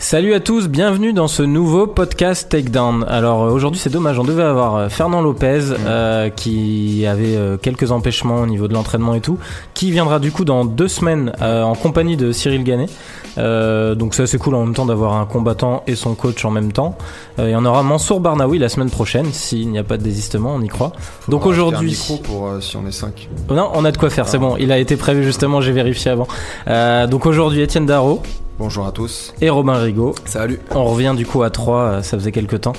Salut à tous, bienvenue dans ce nouveau podcast Takedown. Alors euh, aujourd'hui c'est dommage, on devait avoir euh, Fernand Lopez euh, qui avait euh, quelques empêchements au niveau de l'entraînement et tout, qui viendra du coup dans deux semaines euh, en compagnie de Cyril Gannet. Euh, donc c'est assez cool en même temps d'avoir un combattant et son coach en même temps. Et on aura Mansour Barnaoui la semaine prochaine, s'il n'y a pas de désistement, on y croit. donc aujourd'hui... pour si on est 5. Non, on a de quoi faire, c'est bon, il a été prévu justement, j'ai vérifié avant. Euh, donc aujourd'hui Étienne Darro Bonjour à tous. et Robin Rigaud. Salut. On revient du coup à 3, ça faisait quelques temps.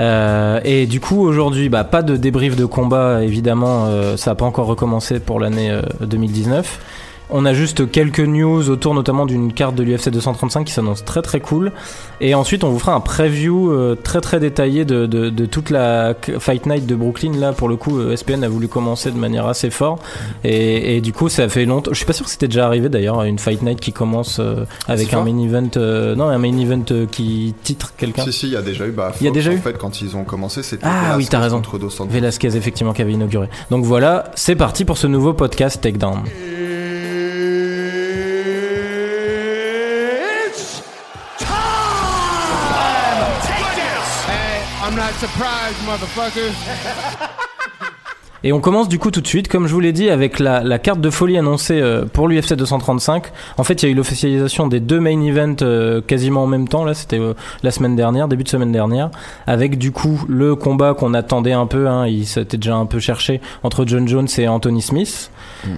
Euh, et du coup aujourd'hui, bah, pas de débrief de combat évidemment, euh, ça n'a pas encore recommencé pour l'année euh, 2019. On a juste quelques news autour notamment d'une carte de l'UFC 235 qui s'annonce très très cool. Et ensuite on vous fera un preview euh, très très détaillé de, de, de toute la Fight Night de Brooklyn. Là pour le coup euh, SPN a voulu commencer de manière assez fort. Et, et du coup ça fait longtemps. Je suis pas sûr que c'était déjà arrivé d'ailleurs une Fight Night qui commence euh, avec un main event. non un main event qui titre quelqu'un. Si, si, il y a déjà eu. Bah, Il y a déjà en eu fait, quand ils ont commencé, c'était. Ah oui, Velasquez t'as raison. Dos Santos. Velasquez effectivement qui avait inauguré. Donc voilà, c'est parti pour ce nouveau podcast Takedown. surprised, motherfuckers. Et on commence du coup tout de suite, comme je vous l'ai dit, avec la, la carte de folie annoncée euh, pour l'UFC 235. En fait, il y a eu l'officialisation des deux main events euh, quasiment en même temps. Là, c'était euh, la semaine dernière, début de semaine dernière, avec du coup le combat qu'on attendait un peu. Hein, il s'était déjà un peu cherché entre John Jones et Anthony Smith.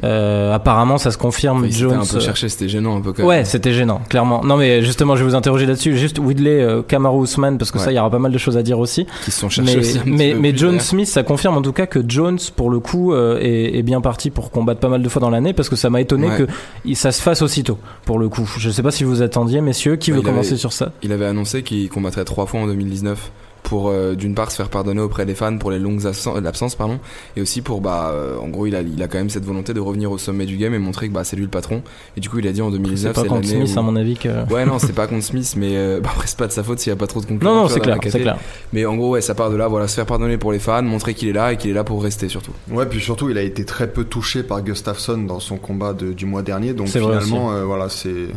Euh, apparemment, ça se confirme. Enfin, Jones. un peu cherché, c'était gênant un peu quand même. Ouais, c'était gênant, clairement. Non, mais justement, je vais vous interroger là-dessus. Juste Woodley, euh, Kamaru Usman, parce que ça, il y aura pas mal de choses à dire aussi. Qui sont cherchés Mais, aussi mais, mais derrière. Smith, ça confirme en tout cas que Jones, pour le coup, euh, est, est bien parti pour combattre pas mal de fois dans l'année, parce que ça m'a étonné Ouais. que ça se fasse aussitôt, pour le coup. Je sais pas si vous attendiez, messieurs, qui Bah, veut commencer avait- sur ça? Il avait annoncé qu'il combattrait trois fois en 2019 pour euh, d'une part se faire pardonner auprès des fans pour les longues absen- l'absence pardon et aussi pour bah euh, en gros il a il a quand même cette volonté de revenir au sommet du game et montrer que bah c'est lui le patron et du coup il a dit en C'est 2019 pas c'est contre l'année Smith, où- à mon avis, que. Ouais non c'est pas contre Smith mais euh, bah, après c'est pas de sa faute s'il y a pas trop de concurrence Non, non, c'est clair, clair. mais en gros ouais ça part de là voilà se faire pardonner pour les fans montrer qu'il est là et qu'il est là pour rester surtout Ouais, puis surtout, il a été très peu touché par Gustafsson dans son combat de- du mois dernier. Donc finalement, euh, voilà, c'est.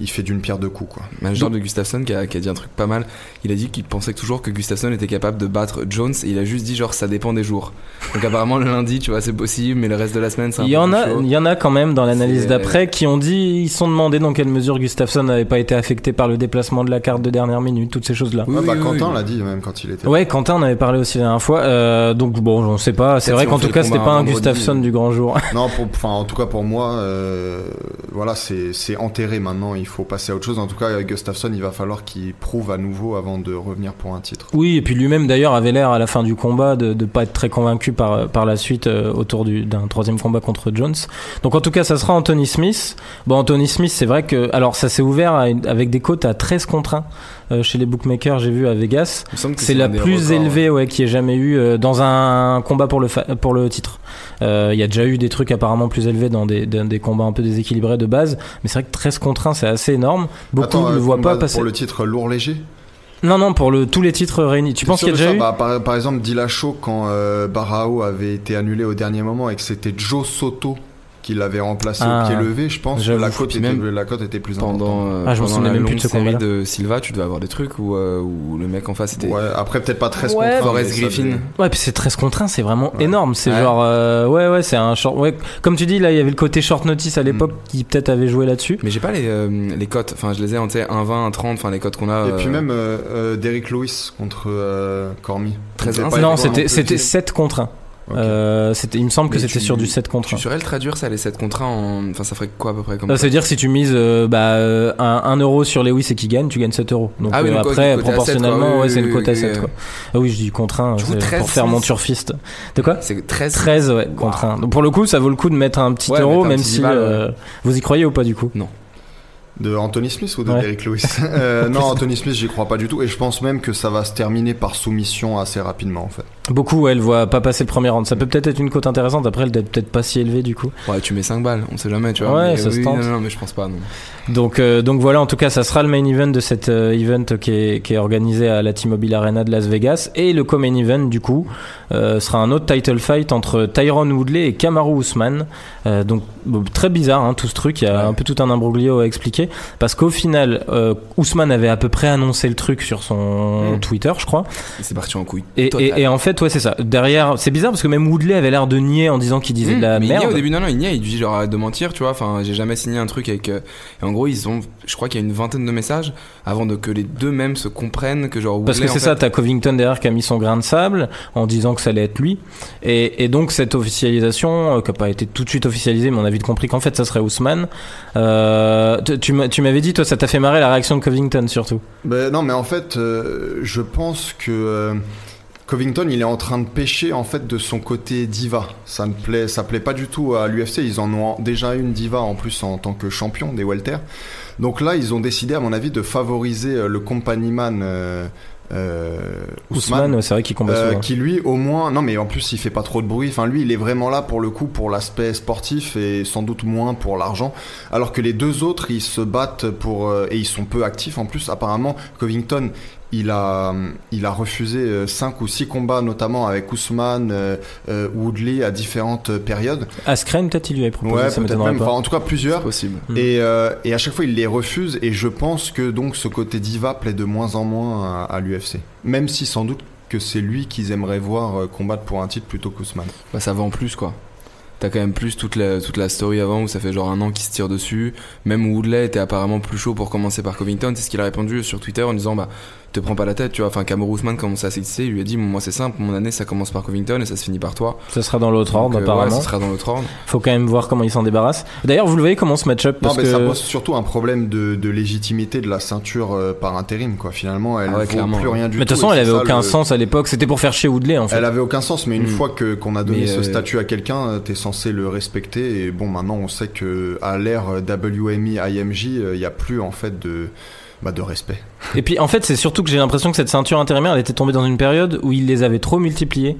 Il fait d'une pierre deux coups, quoi. manager de Gustafsson qui a, qui a dit un truc pas mal. Il a dit qu'il pensait toujours que Gustafsson était capable de battre Jones et il a juste dit genre ça dépend des jours. Donc apparemment le lundi tu vois c'est possible mais le reste de la semaine c'est un Il y peu en plus a, chaud. il y en a quand même dans l'analyse d'après qui ont dit, ils se sont demandé dans quelle mesure Gustafsson n'avait pas été affecté par le déplacement de la carte de dernière minute, toutes ces. Oui, Ouais, bah, oui, oui, Quentin oui. l'a dit même quand il était. Ouais, Quentin en avait parlé aussi la dernière fois. Euh, donc bon, on sait pas. C'est vrai si qu'en tout cas, c'était pas un Gustafsson euh. du grand jour. Non, enfin, en tout cas pour moi, euh, voilà, c'est c'est enterré maintenant. Il faut passer à autre chose. En tout cas, Gustafsson, il va falloir qu'il prouve à nouveau avant de revenir pour un titre. Oui, et puis lui-même d'ailleurs avait l'air à la fin du combat de ne pas être très convaincu par, la suite euh, autour du- d'un troisième combat contre Jones. Donc en tout cas, ça sera Anthony Smith. Bon, Anthony Smith, c'est vrai que alors ça s'est ouvert avec des cotes à 13 contre 1 euh, chez les bookmakers, j'ai vu à Vegas. C'est la plus records, élevée ouais, qui ait jamais eu euh, dans un combat pour le, pour le titre. Euh, Il y a déjà eu des trucs apparemment plus élevés dans des, combats un peu déséquilibrés de base, mais c'est vrai que 13 contre 1 c'est assez énorme. Beaucoup Attends, ne le voient pas passer. Pour le titre lourd léger. Non, non, pour le, tous les titres réunis. Tu penses qu'il y a déjà eu Bah, par, par exemple, Dillashaw, quand euh, Barao avait été annulé au dernier moment et que c'était Joe Soto qui l'avait remplacé Ah, au pied levé, je pense que la cote, Puis était, même la cote était plus importante. pendant, euh, Ah, je me pendant la même plus longue de ce série de Silva tu devais avoir des trucs où, euh, où le mec en face était Ouais, après, peut-être pas 13 Ouais. contre 1, Forrest Griffin. Ouais, puis c'est 13 contre 1, c'est vraiment Ouais. énorme. C'est Ouais. genre, euh, ouais, ouais, c'est un short. Ouais, comme tu dis, là, il y avait le côté short notice à l'époque qui peut-être avait joué là-dessus. mais j'ai pas les, euh, les cotes enfin je les ai en 1,20 1,30 enfin les cotes qu'on a Et puis euh, même euh, euh, Derrick Lewis contre euh, Cormier. 13 C'était un, pas non, c'était, non plus. c'était 7 contre 1. Ok. Euh, c'était, il me semble que Mais c'était tu- sur du 7 contre tu 1. saurais le traduire ça les 7 contre 1 en... enfin ça ferait quoi à peu près comme Ça veut dire que si tu mises euh, bah, euh, un, 1 euro sur Lewis et qui gagne, tu gagnes 7 euros. Donc Ah oui, euh, donc, après, proportionnellement, 7, quoi. Oui, ouais, c'est une cote à oui, 7. oui, Quoi. Ah oui, je dis contre 1, Du coup, c'est 13, pour faire mon 6. turfiste. De quoi c'est 13 13, ouais, contre 1. Donc pour le coup, ça vaut le coup de mettre un petit Ouais, euro, un même petit si 10 balles, euh, vous y croyez ou pas du coup? De Anthony Smith ou de Ouais. Derrick Lewis Euh, Non, Anthony Smith, j'y crois pas du tout. Et je pense même que ça va se terminer par soumission assez rapidement, en fait. Beaucoup, ouais, elle voit pas passer le premier round. Ça peut peut-être être une cote intéressante. Après, elle doit être peut-être pas si élevée du coup. ouais tu mets 5 balles on sait jamais tu vois Ouais, mais, ça se tente. non, non mais je pense pas non Donc, euh, donc voilà, en tout cas, ça sera le main event de cet euh, event qui est, qui est organisé à la T-Mobile Arena de Las Vegas. Et le co-main event, du coup, euh, sera un autre title fight entre Tyron Woodley et Kamaru Usman. Euh, donc, bon, très bizarre, hein, tout ce truc. Il y a Ouais. un peu tout un imbroglio à expliquer. Parce qu'au final, euh, Ousmane avait à peu près annoncé le truc sur son Mm. Twitter, je crois. Il s'est parti en couille. Et, et, et en fait, ouais, c'est ça. Derrière, c'est bizarre parce que même Woodley avait l'air de nier en disant qu'il disait Mmh, de la mais il niait merde. au début, non, non, il niait, il dit genre de mentir, tu vois. Enfin, j'ai jamais signé un truc avec. euh, Et en gros, ils ont, je crois qu'il y a une vingtaine de messages avant de que les deux mêmes se comprennent que genre. Parce que Woodley, c'est ça, t'as Covington derrière qui a mis son grain de sable en disant que ça allait être lui. Et, et donc cette officialisation, euh, qui n'a pas été tout de suite officialisée, mais on a vite compris qu'en fait ça serait Ousmane. Euh, tu- tu m'avais dit, toi, ça t'a fait marrer la réaction de Covington surtout. Ben, non, mais en fait, euh, je pense que euh, Covington, il est en train de pêcher en fait de son côté diva. Ça ne plaît, ça plaît pas du tout à l'UFC. Ils en ont déjà une diva en plus en tant que champion des welter. Donc là, ils ont décidé, à mon avis, de favoriser euh, le compagnieman euh, euh, Ousmane. Ousmane, c'est vrai qu'il combat Euh, souvent. qui lui au moins non mais en plus il fait pas trop de bruit enfin lui il est vraiment là pour le coup pour l'aspect sportif et sans doute moins pour l'argent alors que les deux autres ils se battent pour euh, et ils sont peu actifs en plus apparemment Covington il a il a refusé 5 ou 6 combats notamment avec Ousmane euh, euh, Woodley à différentes périodes Askren, peut-être, il lui avait proposé, ouais ça même pas. enfin, en tout cas plusieurs possible. Mm. et, euh, et à chaque fois, il les refuse. Et je pense que donc ce côté diva plaît de moins en moins à, à l'UFC. Même si sans doute que c'est lui qu'ils aimeraient voir euh, combattre pour un titre plutôt qu'Ousmane. Bah, ça vend plus, quoi. T'as quand même plus toute la, toute la story avant où ça fait genre un an qu'ils se tirent dessus. Même Woodley était apparemment plus chaud pour commencer par Covington. C'est ce qu'il a répondu sur Twitter en disant bah te prends pas la tête, tu vois. Enfin, Cameron Ousmane commençait à s'exciter. Il lui a dit moi c'est simple, mon année ça commence par Covington et ça se finit par toi. Ça sera dans l'autre ordre, euh, ouais, apparemment. ça sera dans l'autre ordre. Faut quand même voir comment il s'en débarrasse. D'ailleurs, vous le voyez comment ce match-up Non, parce mais que ça pose surtout un problème de, de légitimité de la ceinture euh, par intérim, quoi. Finalement, elle Ah ouais, vaut clairement, plus ouais. rien du Mais de tout. toute façon, elle avait ça, aucun le- sens à l'époque. C'était pour faire chier Woodley, en fait. Elle avait aucun sens, mais une Mm. fois que qu'on a donné Mais, ce euh, statut à quelqu'un, t'es censé le respecter. Et bon, maintenant, on sait que à l'ère WMI, IMJ, il y a plus en fait de bah, de respect. Et puis en fait, c'est surtout que j'ai l'impression que cette ceinture intérimaire, elle était tombée dans une période où ils les avaient trop multipliées.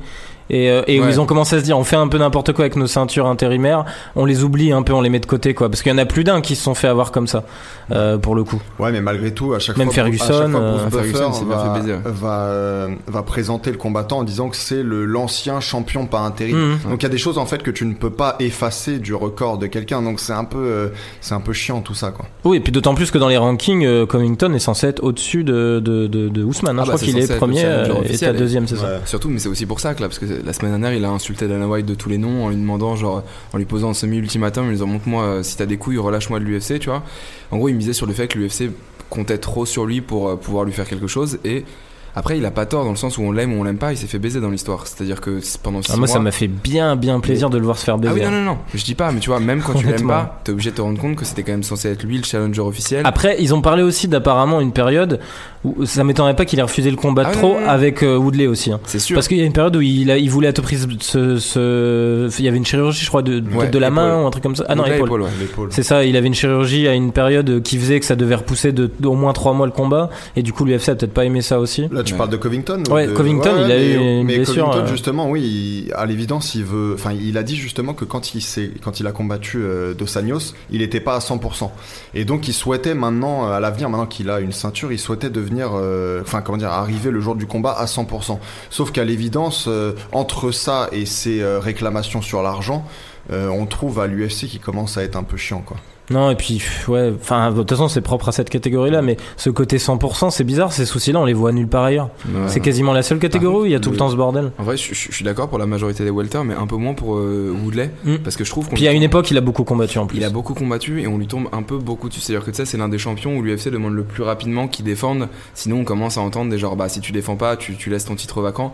Et, euh, et où Ouais. ils ont commencé à se dire on fait un peu n'importe quoi avec nos ceintures intérimaires, on les oublie un peu, on les met de côté quoi. Parce qu'il y en a plus d'un qui se sont fait avoir comme ça, euh, pour le coup. Ouais, mais malgré tout, à chaque Même fois, Ferguson, à chaque fois, euh, Bruce Buffer Ferguson va, fait va, euh, va présenter le combattant en disant que c'est le l'ancien champion par intérim. Mhm. Donc il y a des choses en fait que tu ne peux pas effacer du record de quelqu'un. Donc c'est un peu, euh, c'est un peu chiant tout ça quoi. Oui, et puis d'autant plus que dans les rankings, euh, Covington est censé être au-dessus de, de, de, de Ousmane. hein. Ah je bah, crois c'est qu'il est être premier euh, et t'as deuxième, c'est ça. Ouais. Surtout, mais c'est aussi pour ça que là, parce que la semaine dernière, il a insulté Dana White de tous les noms en lui demandant, genre, en lui posant un semi-ultimatum, en lui disant montre-moi euh, si t'as des couilles, relâche-moi de l'UFC, tu vois. En gros, il misait sur le fait que l'UFC comptait trop sur lui pour euh, pouvoir lui faire quelque chose et après, il a pas tort dans le sens où on l'aime ou on l'aime pas, il s'est fait baiser dans l'histoire. C'est-à-dire que pendant six Ah, moi, mois. ça m'a fait bien, bien plaisir de le voir se faire Ah baiser. oui, non, non, non, je dis pas, mais tu vois, même quand tu l'aimes pas, t'es obligé de te rendre compte que c'était quand même censé être lui le challenger officiel. Après, ils ont parlé aussi d'apparemment une période où ça m'étonnerait pas qu'il ait refusé le combat Ah trop non, non, non. avec euh, Woodley aussi. hein. c'est sûr. Parce qu'il y a une période où il, a, il voulait à tout prix se, se- Il y avait une chirurgie, je crois, de, peut-être Ouais, de la main ou un truc comme ça. Ah non, épaule. ouais. L'épaule. C'est ça, il avait une chirurgie à une période qui faisait que ça devait repousser de, d'au moins 3 mois le combat. Et du coup, l'UFC a peut-être pas aimé ça aussi. Là, tu parles de Covington ou Ouais, de- Covington, il a mais, eu une mais blessure, Covington, euh. justement, oui, il- à l'évidence, il veut. Enfin, il a dit justement que quand il s'est, quand il a combattu euh, Dos Anjos, il n'était pas à 100%. Et donc, il souhaitait maintenant, à l'avenir, maintenant qu'il a une ceinture, il souhaitait devenir, euh, enfin, comment dire, arriver le jour du combat à 100%. Sauf qu'à l'évidence, euh, entre ça et ses réclamations sur l'argent, on trouve à l'UFC qui commence à être un peu chiant, quoi. Non, et puis, ouais, enfin, de toute façon, c'est propre à cette catégorie-là, mais ce côté 100%, c'est bizarre, ces soucis-là, on les voit nulle part ailleurs. Ouais. C'est quasiment la seule catégorie où il y a tout le le- temps ce bordel. En vrai, je, suis d'accord pour la majorité des welter, mais un peu moins pour euh, Woodley, Mm. parce que je trouve qu'on Puis à une époque, il a beaucoup combattu en plus. Il a beaucoup combattu et on lui tombe un peu beaucoup dessus. C'est-à-dire que tu sais, c'est l'un des champions où l'UFC demande le plus rapidement qu'il défende. Sinon, on commence à entendre des genres, bah si tu défends pas, tu, tu laisses ton titre vacant.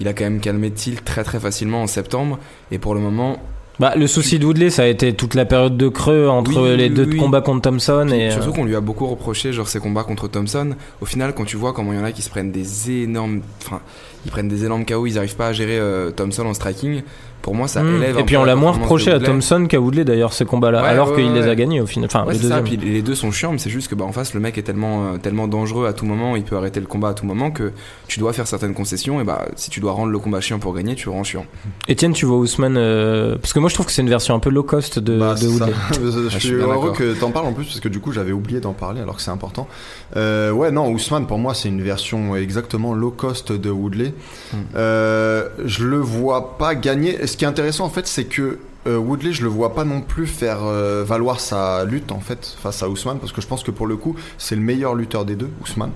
Il a quand même calmé Thiel très très facilement en septembre. Et pour le moment, Bah, le souci de Woodley, ça a été toute la période de creux entre Oui, les oui, deux oui. combats contre Thompson et. surtout euh, qu'on lui a beaucoup reproché genre ses combats contre Thompson. Au final, quand tu vois comment il y en a qui se prennent des énormes, enfin, ils prennent des énormes KO, ils arrivent pas à gérer euh, Thompson en striking. Pour moi, ça hmm. élève. un Et puis peu on la moins reproché à. Thompson qu'à Woodley d'ailleurs ces combats-là, Ouais, alors ouais, qu'il les a gagnés au final. Enfin, Ouais, le c'est ça. deuxième. Puis les deux sont chiants, mais c'est juste que bah, en face, le mec est tellement, euh, tellement dangereux à tout moment, il peut arrêter le combat à tout moment que tu dois faire certaines concessions. Et bah, si tu dois rendre le combat chiant pour gagner, tu le rends chiant. Etienne, tu vois Ousmane euh, parce que moi je trouve que c'est une version un peu low cost de, Bah, de. Woodley. je je suis heureux que t'en parles en plus parce que du coup j'avais oublié d'en parler alors que c'est important. Euh, ouais non Ousmane pour moi c'est une version exactement low cost de Woodley. Mm. Euh, je le vois pas gagner. Ce qui est intéressant en fait c'est que euh, Woodley, je le vois pas non plus faire euh, valoir sa lutte en fait face à Ousmane parce que je pense que pour le coup, c'est le meilleur lutteur des deux, Ousmane.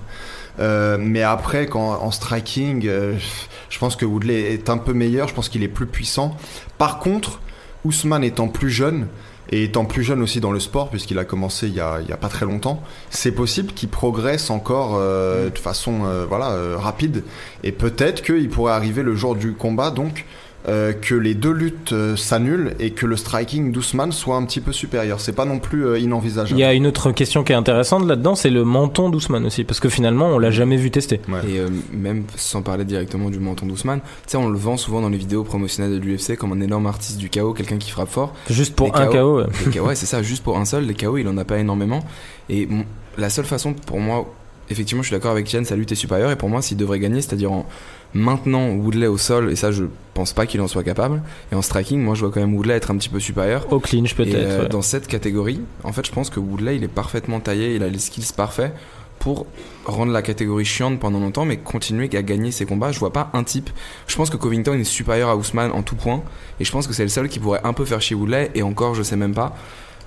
Euh, mais après, quand en striking, je pense que Woodley est un peu meilleur. Je pense qu'il est plus puissant. Par contre, Ousmane étant plus jeune et étant plus jeune aussi dans le sport, puisqu'il a commencé il y a, pas très longtemps, c'est possible qu'il progresse encore de façon voilà rapide. Et peut-être qu'il pourrait arriver le jour du combat, donc euh, que les deux luttes euh, s'annulent et que le striking d'Ousmane soit un petit peu supérieur. C'est pas non plus euh, Il inenvisageable. y a une autre question qui est intéressante là-dedans, c'est le menton d'Ousmane aussi, parce que finalement, on l'a jamais vu tester. Ouais. Et euh, même sans parler directement du menton d'Ousmane, tu sais, on le vend souvent dans les vidéos promotionnelles de l'UFC comme un énorme artiste du KO, quelqu'un qui frappe fort. Juste pour Les un KO. ouais. Les KO, ouais, c'est ça, juste pour un seul. Les KO, il en a pas énormément. Et bon, la seule façon pour moi, effectivement, je suis d'accord avec Chen, sa lutte est supérieure. Et pour moi, s'il devrait gagner, c'est-à-dire en maintenant Woodley au sol, et ça, je pense pas qu'il en soit capable. Et en striking, moi, je vois quand même Woodley être un petit peu supérieur. Au clinch peut-être. euh, ouais. dans cette catégorie, en fait, je pense que Woodley, il est parfaitement taillé, il a les skills parfaits pour rendre la catégorie chiante pendant longtemps, mais continuer à gagner ses combats. Je vois pas un type. Je pense que Covington est supérieur à Ousmane en tout point, et je pense que c'est le seul qui pourrait un peu faire chier Woodley, et encore, je sais même pas.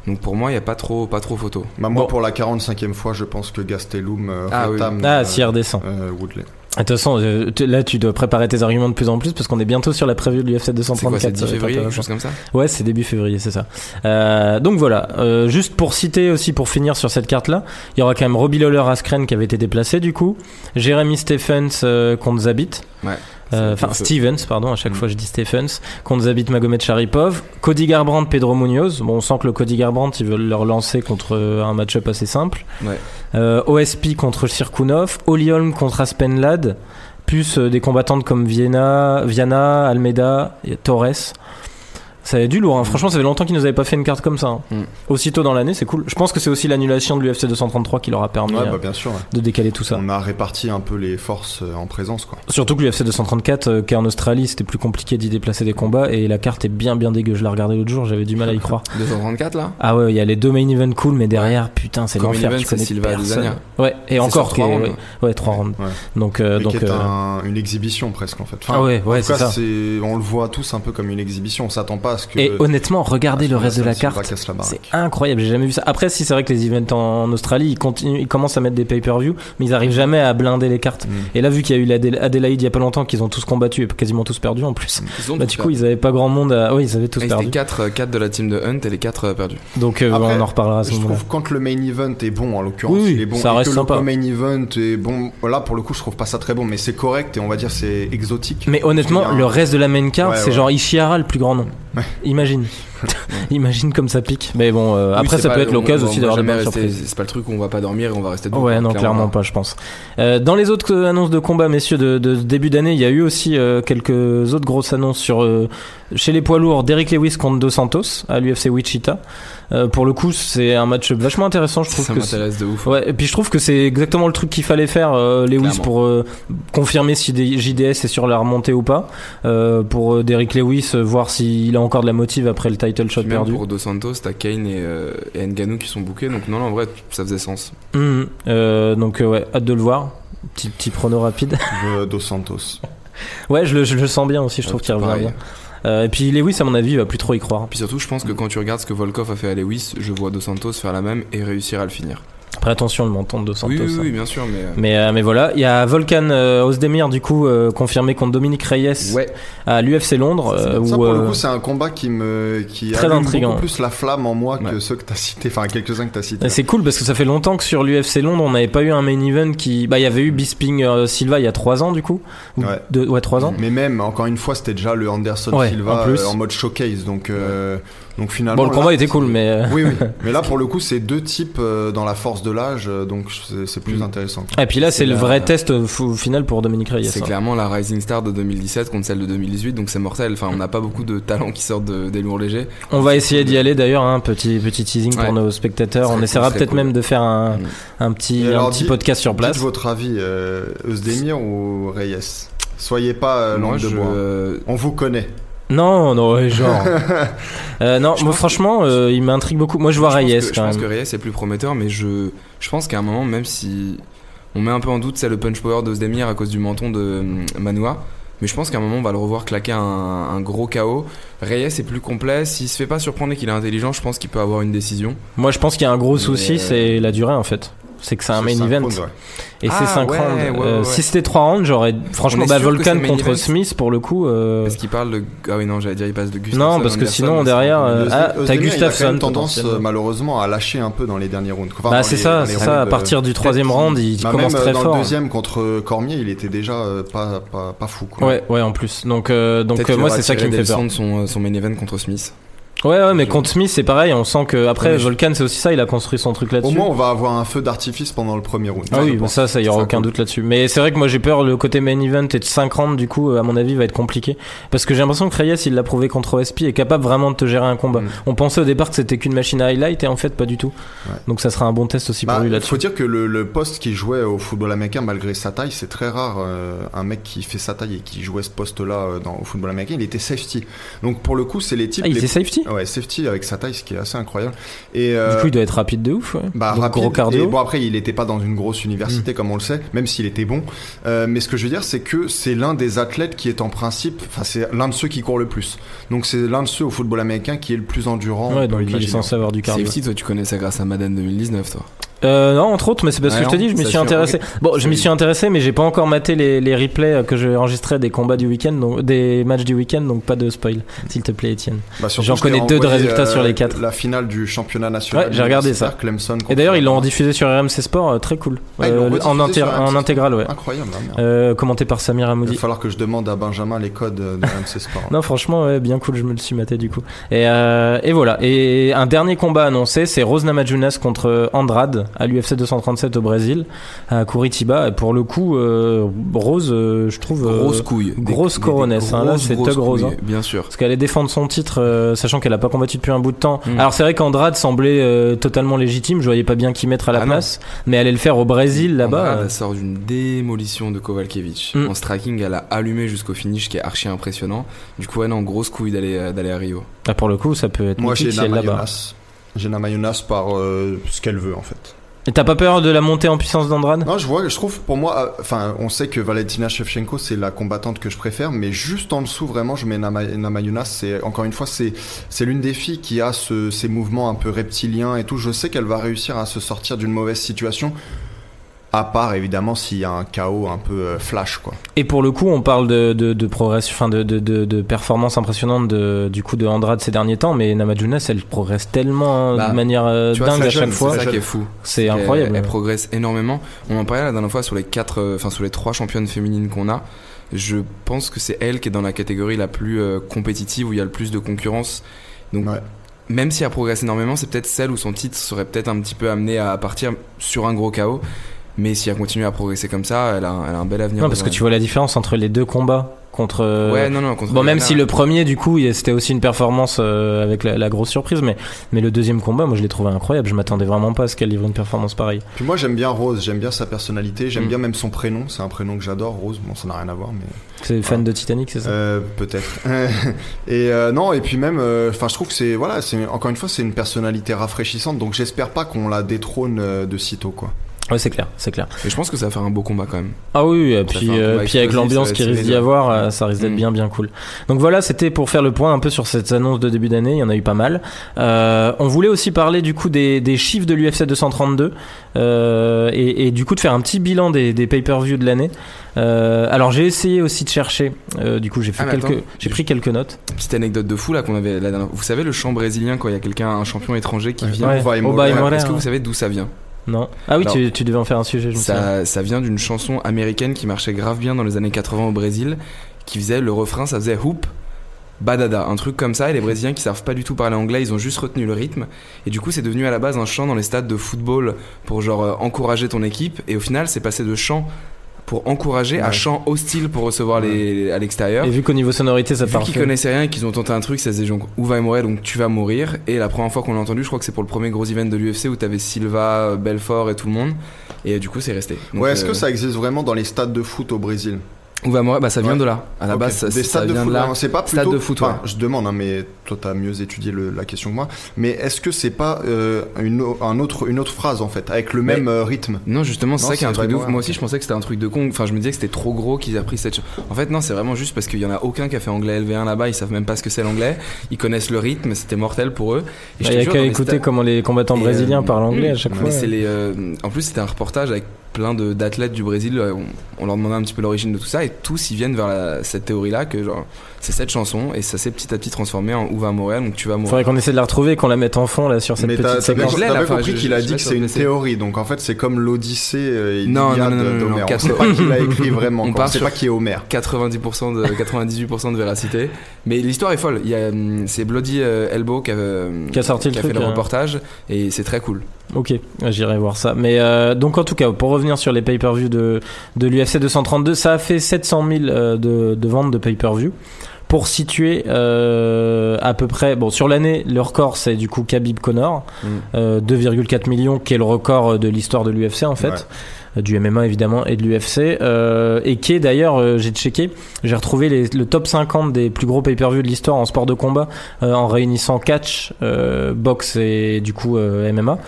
Donc pour moi, il y a pas trop, pas trop photo. Bah, moi, Bon. pour la 45e fois, je pense que Gastelum euh, Ah oui. Ah, euh, s'il redescend. euh, Woodley. De toute façon, euh, là, tu dois préparer tes arguments de plus en plus parce qu'on est bientôt sur la preview de l'UFC C'est quoi, 234. c'est 10 ça va être février, quelque chose comme ça Ouais, c'est début février, c'est ça. Euh, donc voilà, euh, juste pour citer aussi, pour finir sur cette carte-là, il y aura quand même Robbie Lawler Askren qui avait été déplacé du coup, Jeremy Stephens euh, contre Zabit, Ouais. Euh, enfin Stevens, pardon, à chaque Mm. fois je dis Stephens, contre Zabit Magomed Sharipov, Cody Garbrandt, Pedro Munoz. Bon, on sent que le Cody Garbrandt, ils veulent le relancer contre euh, un match-up assez simple. Ouais. Euh, OSP contre Sirkunov, Oliolm contre Aspenlad, plus euh, des combattantes comme Viena, Viana, Almeida, et Torres. Ça avait du lourd, hein. franchement ça fait longtemps qu'ils nous avaient pas fait une carte comme ça. hein. Mm. Aussitôt dans l'année, c'est cool. Je pense que c'est aussi l'annulation de l'UFC 233 qui leur a permis Ouais, euh, bah, bien sûr. ouais. de décaler tout ça. On a réparti un peu les forces euh, en présence, quoi. Surtout que l'UFC 234, euh, qu'en Australie c'était plus compliqué d'y déplacer des combats et la carte est bien bien dégueu. Je l'ai regardé l'autre jour, j'avais du mal à y croire. 234 là Ah ouais, il y a les deux main events cool, mais derrière, putain, c'est l'enfer. c'est Silva. Ouais, et encore sur qui trois est- rounds. ouais, ouais, trois rounds. Donc, euh, donc qui euh, un- une exhibition presque, en fait. ah ouais, ouais, c'est ça. on le voit tous un peu comme une exhibition. On s'attend pas à ce que. Et honnêtement, regardez le reste de la carte. C'est incroyable, j'ai jamais vu ça. Après, si c'est vrai que les events en, en Australie, ils, continuent, ils commencent à mettre des pay-per-view, mais ils arrivent jamais à blinder les cartes. Mm. Et là, vu qu'il y a eu l'Adé- Adélaïde il y a pas longtemps, qu'ils ont tous combattu et quasiment tous perdu en plus. Ils ont Bah, du coup, perdu. ils avaient pas grand monde à. Oui, ils avaient tous Et perdu. C'était 4, 4 de la team de Hunt et les 4 perdus. Donc, euh, Après, on en reparlera à ce Je moment-là. trouve quand le main event est bon, en l'occurrence, Oui, il est bon. ça et reste que sympa. le main event est bon. Là, pour le coup, je trouve pas ça très bon, mais c'est correct et on va dire c'est exotique. Mais honnêtement, un- le reste de la main card, Ouais, c'est ouais. genre Ishihara le plus grand nom. Imagine. Imagine comme ça pique. Mais bon, euh, Oui, après, ça pas- peut être on- l'occasion on aussi d'avoir des bonnes surprises. C'est pas le truc où on va pas dormir et on va rester debout. Ouais, quoi, non, clairement pas, je pense. Euh, dans les autres euh, annonces de combat, messieurs, de, de début d'année, il y a eu aussi euh, quelques autres grosses annonces sur euh, chez les poids lourds. Derrick Lewis contre Dos Santos à l'UFC Wichita. Euh, pour le coup, c'est un match vachement intéressant. Je trouve Ça m'intéresse de ouf. Ouais, et puis je trouve que c'est exactement le truc qu'il fallait faire, euh, Lewis, Clairement. pour euh, confirmer si des JDS est sur la remontée ou pas. Euh, pour Derrick Lewis, voir s'il a encore de la motive après le title shot même perdu. pour Dos Santos, t'as Kane et, euh, et Ngannou qui sont bookés, donc non, non, en vrai, ça faisait sens. Mhm. Euh, donc euh, ouais, hâte de le voir. Petit, petit prono rapide. Dos Santos. ouais, je le, je le sens bien aussi, je trouve qu'il revient bien. Euh, et puis Lewis, à mon avis, va plus trop y croire. Puis surtout, je pense que quand tu regardes ce que Volkov a fait à Lewis, je vois Dos Santos faire la même et réussir à le finir. Après, attention, le menton de Dos Santos. oui, oui, hein. oui, bien sûr, mais. euh, Mais, euh, mais voilà, il y a Volkan euh, Ozdemir, du coup, euh, confirmé contre Dominique Reyes Ouais, à l'UFC Londres. ça, où, pour le coup, c'est un combat qui me qui Très intriguant. beaucoup plus la flamme en moi que ceux que t'as cités, enfin quelques-uns que t'as cités. Et C'est cool parce que ça fait longtemps que sur l'UFC Londres on n'avait pas eu un main event qui. Bah il y avait eu Bisping Silva il y a 3 ans du coup. Ou Ouais. deux- ouais 3 ans. Mais même, encore une fois, c'était déjà le Anderson Silva en en mode showcase, donc donc finalement. Bon le là, combat était cool mais. euh, Oui, oui. Mais là, pour le coup, c'est deux types euh, dans la force de l'âge, euh, donc c'est plus Mm. intéressant. Et puis là c'est le la- vrai test final pour Dominique Reyes. c'est hein. clairement la Rising Star de 2017 contre celle de 2018, donc c'est mortel. Enfin, on n'a pas beaucoup de talents qui sortent de- des lourds légers. On va essayer d'y aller d'ailleurs, hein, petit, petit teasing pour nos spectateurs. On essaiera peut-être même de faire un, Mm. un petit, Et un petit dites- podcast sur place. Dites votre avis, euh, Özdemir ou Reyes? Soyez pas euh, Moi, de je. bois. On vous connaît. Non, non, ouais, genre. Euh, non, Je moi pense franchement, euh, il m'intrigue beaucoup. Moi je vois je pense Reyes que- Je quand pense même. que Reyes est plus prometteur, mais je, je pense qu'à un moment, même si on met un peu en doute c'est le punch power de Zdemir à cause du menton de euh, Manoa, Mais je pense qu'à un moment, on va le revoir claquer un, un gros KO. Reyes est plus complet. S'il se fait pas surprendre et qu'il est intelligent, je pense qu'il peut avoir une décision. Moi, je pense qu'il y a un gros Mais, souci, euh, c'est la durée en fait. C'est que c'est un main event ouais. et Ah, c'est 5 ouais, rounds. ouais, Euh. Si c'était 3 rounds, j'aurais franchement bah, contre event Smith pour le coup. euh, Parce qu'il parle de. Ah oui, non, j'allais dire, il passe de Gustafsson. Non, parce que sinon, derrière, euh, ah, t'as Özdemir, il a quand Gustafsson, même tendance euh, malheureusement à lâcher un peu dans les derniers rounds. Enfin, Bah c'est ça, c'est ça. À partir du troisième round, il bah, commence très dans fort. le deuxième contre Cormier, il était déjà pas, fou. Quoi. Ouais, ouais, en plus. Donc, moi, c'est ça qui me fait peur. leçons de son, son main event contre Smith. Ouais, ouais, mais contre Smith, c'est pareil. On sent que après Ouais, mais je- Volcan, c'est aussi ça. Il a construit son truc Au là-dessus. moins, on va avoir un feu d'artifice pendant le premier round. Ah oui, bah pense. ça, ça, y aura aucun cool. doute là-dessus. Mais c'est vrai que moi j'ai peur, le côté main event et de 5 rounds, du coup, à mon avis, va être compliqué. Parce que j'ai l'impression que Reyes, il l'a prouvé contre OSP, est capable vraiment de te gérer un combat. Mm. On pensait au départ que c'était qu'une machine à highlight et en fait, pas du tout. Ouais. Donc ça sera un bon test aussi Bah, pour lui Il là-dessus. faut dire que le, le poste qu'il jouait au football américain, malgré sa taille, c'est très rare. euh, un mec qui fait sa taille et qui jouait ce poste-là euh, au football américain, il était safety. Donc pour le coup, c'est les types. Ah, il les- était safety? Ouais, safety avec sa taille, ce qui est assez incroyable. Et euh, Du coup, il doit être rapide de ouf, ouais. bah, Donc, rapide. gros cardio. Et bon, après, il n'était pas dans une grosse Mm. université, comme on le sait, même s'il était bon. Euh, mais ce que je veux dire, c'est que c'est l'un des athlètes qui est en principe, enfin, c'est l'un de ceux qui court le plus. Donc, c'est l'un de ceux au football américain qui est le plus endurant. Ouais, donc il est censé avoir du cardio. Safety, toi, tu connais ça grâce à Madden 2019, toi. Euh, non, entre autres, mais c'est parce Ouais, que je te dis, je m'y suis intéressé. Bon, je m'y suis intéressé, mais j'ai pas encore maté les, les replays euh, que j'ai enregistrés des combats du week-end, donc des matchs du week-end, donc pas de spoil, s'il te plaît, Étienne. Bah, J'en connais deux de résultats sur les quatre. La finale du championnat national. Ouais, j'ai regardé ça. Clemson. Et d'ailleurs, ils l'ont diffusé sur RMC Sport, euh, très cool. Ah, Euh, en, en intégrale, ouais. Incroyable, hein. Euh, commenté par Samir Il va Amoudi. falloir que je demande à Benjamin les codes de RMC Sport. Non, franchement, ouais, bien cool, je me le suis maté du coup. Et, euh, et voilà. Et un dernier combat annoncé, c'est Rose Namajunas contre Andrade à l'UFC 237 au Brésil, à Curitiba. Et pour le coup, euh, Rose, euh, je trouve. euh, Grosse couille. Grosse coronesse, hein, là, c'est Tug Rose, hein. Bien sûr. Parce qu'elle allait défendre son titre, euh, sachant qu'elle a pas combattu depuis un bout de temps. Mm. Alors c'est vrai qu'Andrade semblait euh, totalement légitime, je voyais pas bien qui mettre à la Ah non. place, mais elle allait le faire au Brésil là-bas. Andrade, euh, elle sort d'une démolition de Kovalkiewicz. Mm. En striking, elle a allumé jusqu'au finish, qui est archi impressionnant. Du coup, ouais, non, grosse couille d'aller d'aller à Rio. ah, pour le coup, ça peut être Moi, j'ai mythique si Namajunas par euh, ce qu'elle veut, en fait. Et t'as pas peur de la montée en puissance d'Andrade? Non, je vois, je trouve pour moi, euh, enfin, on sait que Valentina Shevchenko c'est la combattante que je préfère, mais juste en dessous vraiment, je mets Nama, Namayunas. C'est encore une fois, c'est c'est l'une des filles qui a ce, ces mouvements un peu reptiliens et tout. Je sais qu'elle va réussir à se sortir d'une mauvaise situation. À part évidemment s'il y a un chaos un peu euh, flash quoi. Et pour le coup, on parle de, de, de progression, enfin de, de, de, de performance impressionnante de, du coup de Andrade ces derniers temps, mais Namajunas, elle progresse tellement Bah, de manière euh, vois, dingue c'est à jeune, chaque fois. C'est ça qui est fou. C'est incroyable. Elle, progresse énormément. On en parlait la dernière fois sur les quatre, euh, enfin sur les trois championnes féminines qu'on a. Je pense que c'est elle qui est dans la catégorie la plus euh, compétitive où il y a le plus de concurrence. Donc Ouais. même si elle progresse énormément, c'est peut-être celle où son titre serait peut-être un petit peu amené à partir sur un gros chaos. Mais si elle continue à progresser comme ça, elle a, un- elle a un bel avenir. Non, parce que tu vois la différence entre les deux combats contre. euh. Ouais, non, non. contre Bon, même si le premier, du coup, c'était aussi une performance euh, avec la, la grosse surprise, mais, mais le deuxième combat, moi, je l'ai trouvé incroyable. Je m'attendais vraiment pas à ce qu'elle livre une performance pareille. Puis moi j'aime bien Rose, j'aime bien sa personnalité, j'aime Mm. bien même son prénom. C'est un prénom que j'adore, Rose. Bon, ça n'a rien à voir, mais C'est fan de Titanic, c'est ça? Euh, peut-être. et euh, non, et puis même, enfin, je trouve que c'est voilà, c'est encore une fois, c'est une personnalité rafraîchissante. Donc j'espère pas qu'on la détrône euh, de sitôt quoi. Ouais, c'est clair, c'est clair. Et je pense que ça va faire un beau combat quand même. Ah oui, et puis, euh, puis avec l'ambiance qui risque d'y avoir, euh, ça risque d'être Mm. bien bien cool. Donc voilà, c'était pour faire le point un peu sur cette annonce de début d'année, il y en a eu pas mal. Euh, on voulait aussi parler du coup des, des chiffres de l'UFC 232 euh, et, et du coup de faire un petit bilan des, des pay-per-view de l'année. Alors j'ai essayé aussi de chercher, du coup j'ai fait Ah, quelques, j'ai pris quelques notes. Petite anecdote de fou là qu'on avait la dernière- Vous savez le chant brésilien quand il y a quelqu'un, un champion étranger qui Ouais. vient. Ouais, Moreira, Est-ce que vous savez d'où ça vient? Non. Ah oui, tu, tu devais en faire un sujet, je ça, ça vient d'une chanson américaine qui marchait grave bien dans les années 80 au Brésil, qui faisait le refrain, ça faisait hoop, badada, un truc comme ça. Et les Brésiliens qui savent pas du tout parler anglais, ils ont juste retenu le rythme. Et du coup, c'est devenu à la base un chant dans les stades de football pour genre euh, encourager ton équipe. Et au final, c'est passé de chant pour encourager à Ouais. chant hostile pour recevoir les, à l'extérieur. Et vu qu'au niveau sonorité ça Vu part. qu'ils connaissaient rien et qu'ils ont tenté un truc, ça se disait genre où va mourir donc tu vas mourir. Et la première fois qu'on l'a entendu, je crois que c'est pour le premier gros event de l'UFC où t'avais Silva, Belfort et tout le monde. Et euh, du coup, c'est resté. Donc, ouais, est-ce euh, que ça existe vraiment dans les stades de foot au Brésil? Uva Morel, bah ça vient Ouais. de là. À la base, ça, des ça stades de vient de là. C'est pas Stade plutôt. de foot, enfin, ouais. Je demande, hein, mais toi t'as mieux étudié le- la question que moi. Mais est-ce que c'est pas euh, une, un autre, une autre phrase en fait, avec le Mais- même euh, rythme? Non, justement, c'est ça qui est un truc de ouf. Moi aussi, je pensais que c'était un truc de con. Enfin, je me disais que c'était trop gros qu'ils aient pris cette. ch- En fait, non, c'est vraiment juste parce qu'il y en a aucun qui a fait anglais LV1 là-bas. Ils savent même pas ce que c'est l'anglais. Ils connaissent le rythme. C'était mortel pour eux. Et Il je y a qu'à écouter comment les combattants euh, brésiliens parlent anglais à mm, chaque fois. en plus, c'était un reportage avec plein de- d'athlètes du Brésil. euh, On, on leur demandait un petit peu l'origine de tout ça et tous ils viennent vers la- cette théorie-là que genre c'est cette chanson et ça s'est petit à petit transformé en Où va Montréal donc tu vas mourir. Faudrait qu'on essaie de la retrouver et qu'on la mette en fond là sur cette Mais petite séquence. T'as bien enfin, compris qu'il a dit que c'est une théorie, donc en fait c'est comme l'Odyssée euh, Non, non, non, non. On sait pas qui l'a écrit vraiment. On sait pas qui est Homère. 90% de 98% de véracité mais l'histoire est folle il y a hum, c'est Bloody euh, Elbow qui a, Qui a sorti le qui a truc, fait le reportage et c'est très cool Ok, j'irai voir ça. Mais euh, donc en tout cas, pour revenir sur les pay-per-view de, de l'UFC 232, ça a fait 700 000 euh, de, de ventes de pay-per-view. Pour situer euh, à peu près, bon sur l'année, le record c'est du coup Khabib Connor, Mm. euh, 2,4 millions, qui est le record de l'histoire de l'UFC en fait. Ouais. Euh, du MMA évidemment et de l'UFC euh, et qui est d'ailleurs euh, j'ai checké j'ai retrouvé les- le top 50 des plus gros pay-per-view de l'histoire en sport de combat euh, en réunissant catch euh, boxe et du coup euh, MMA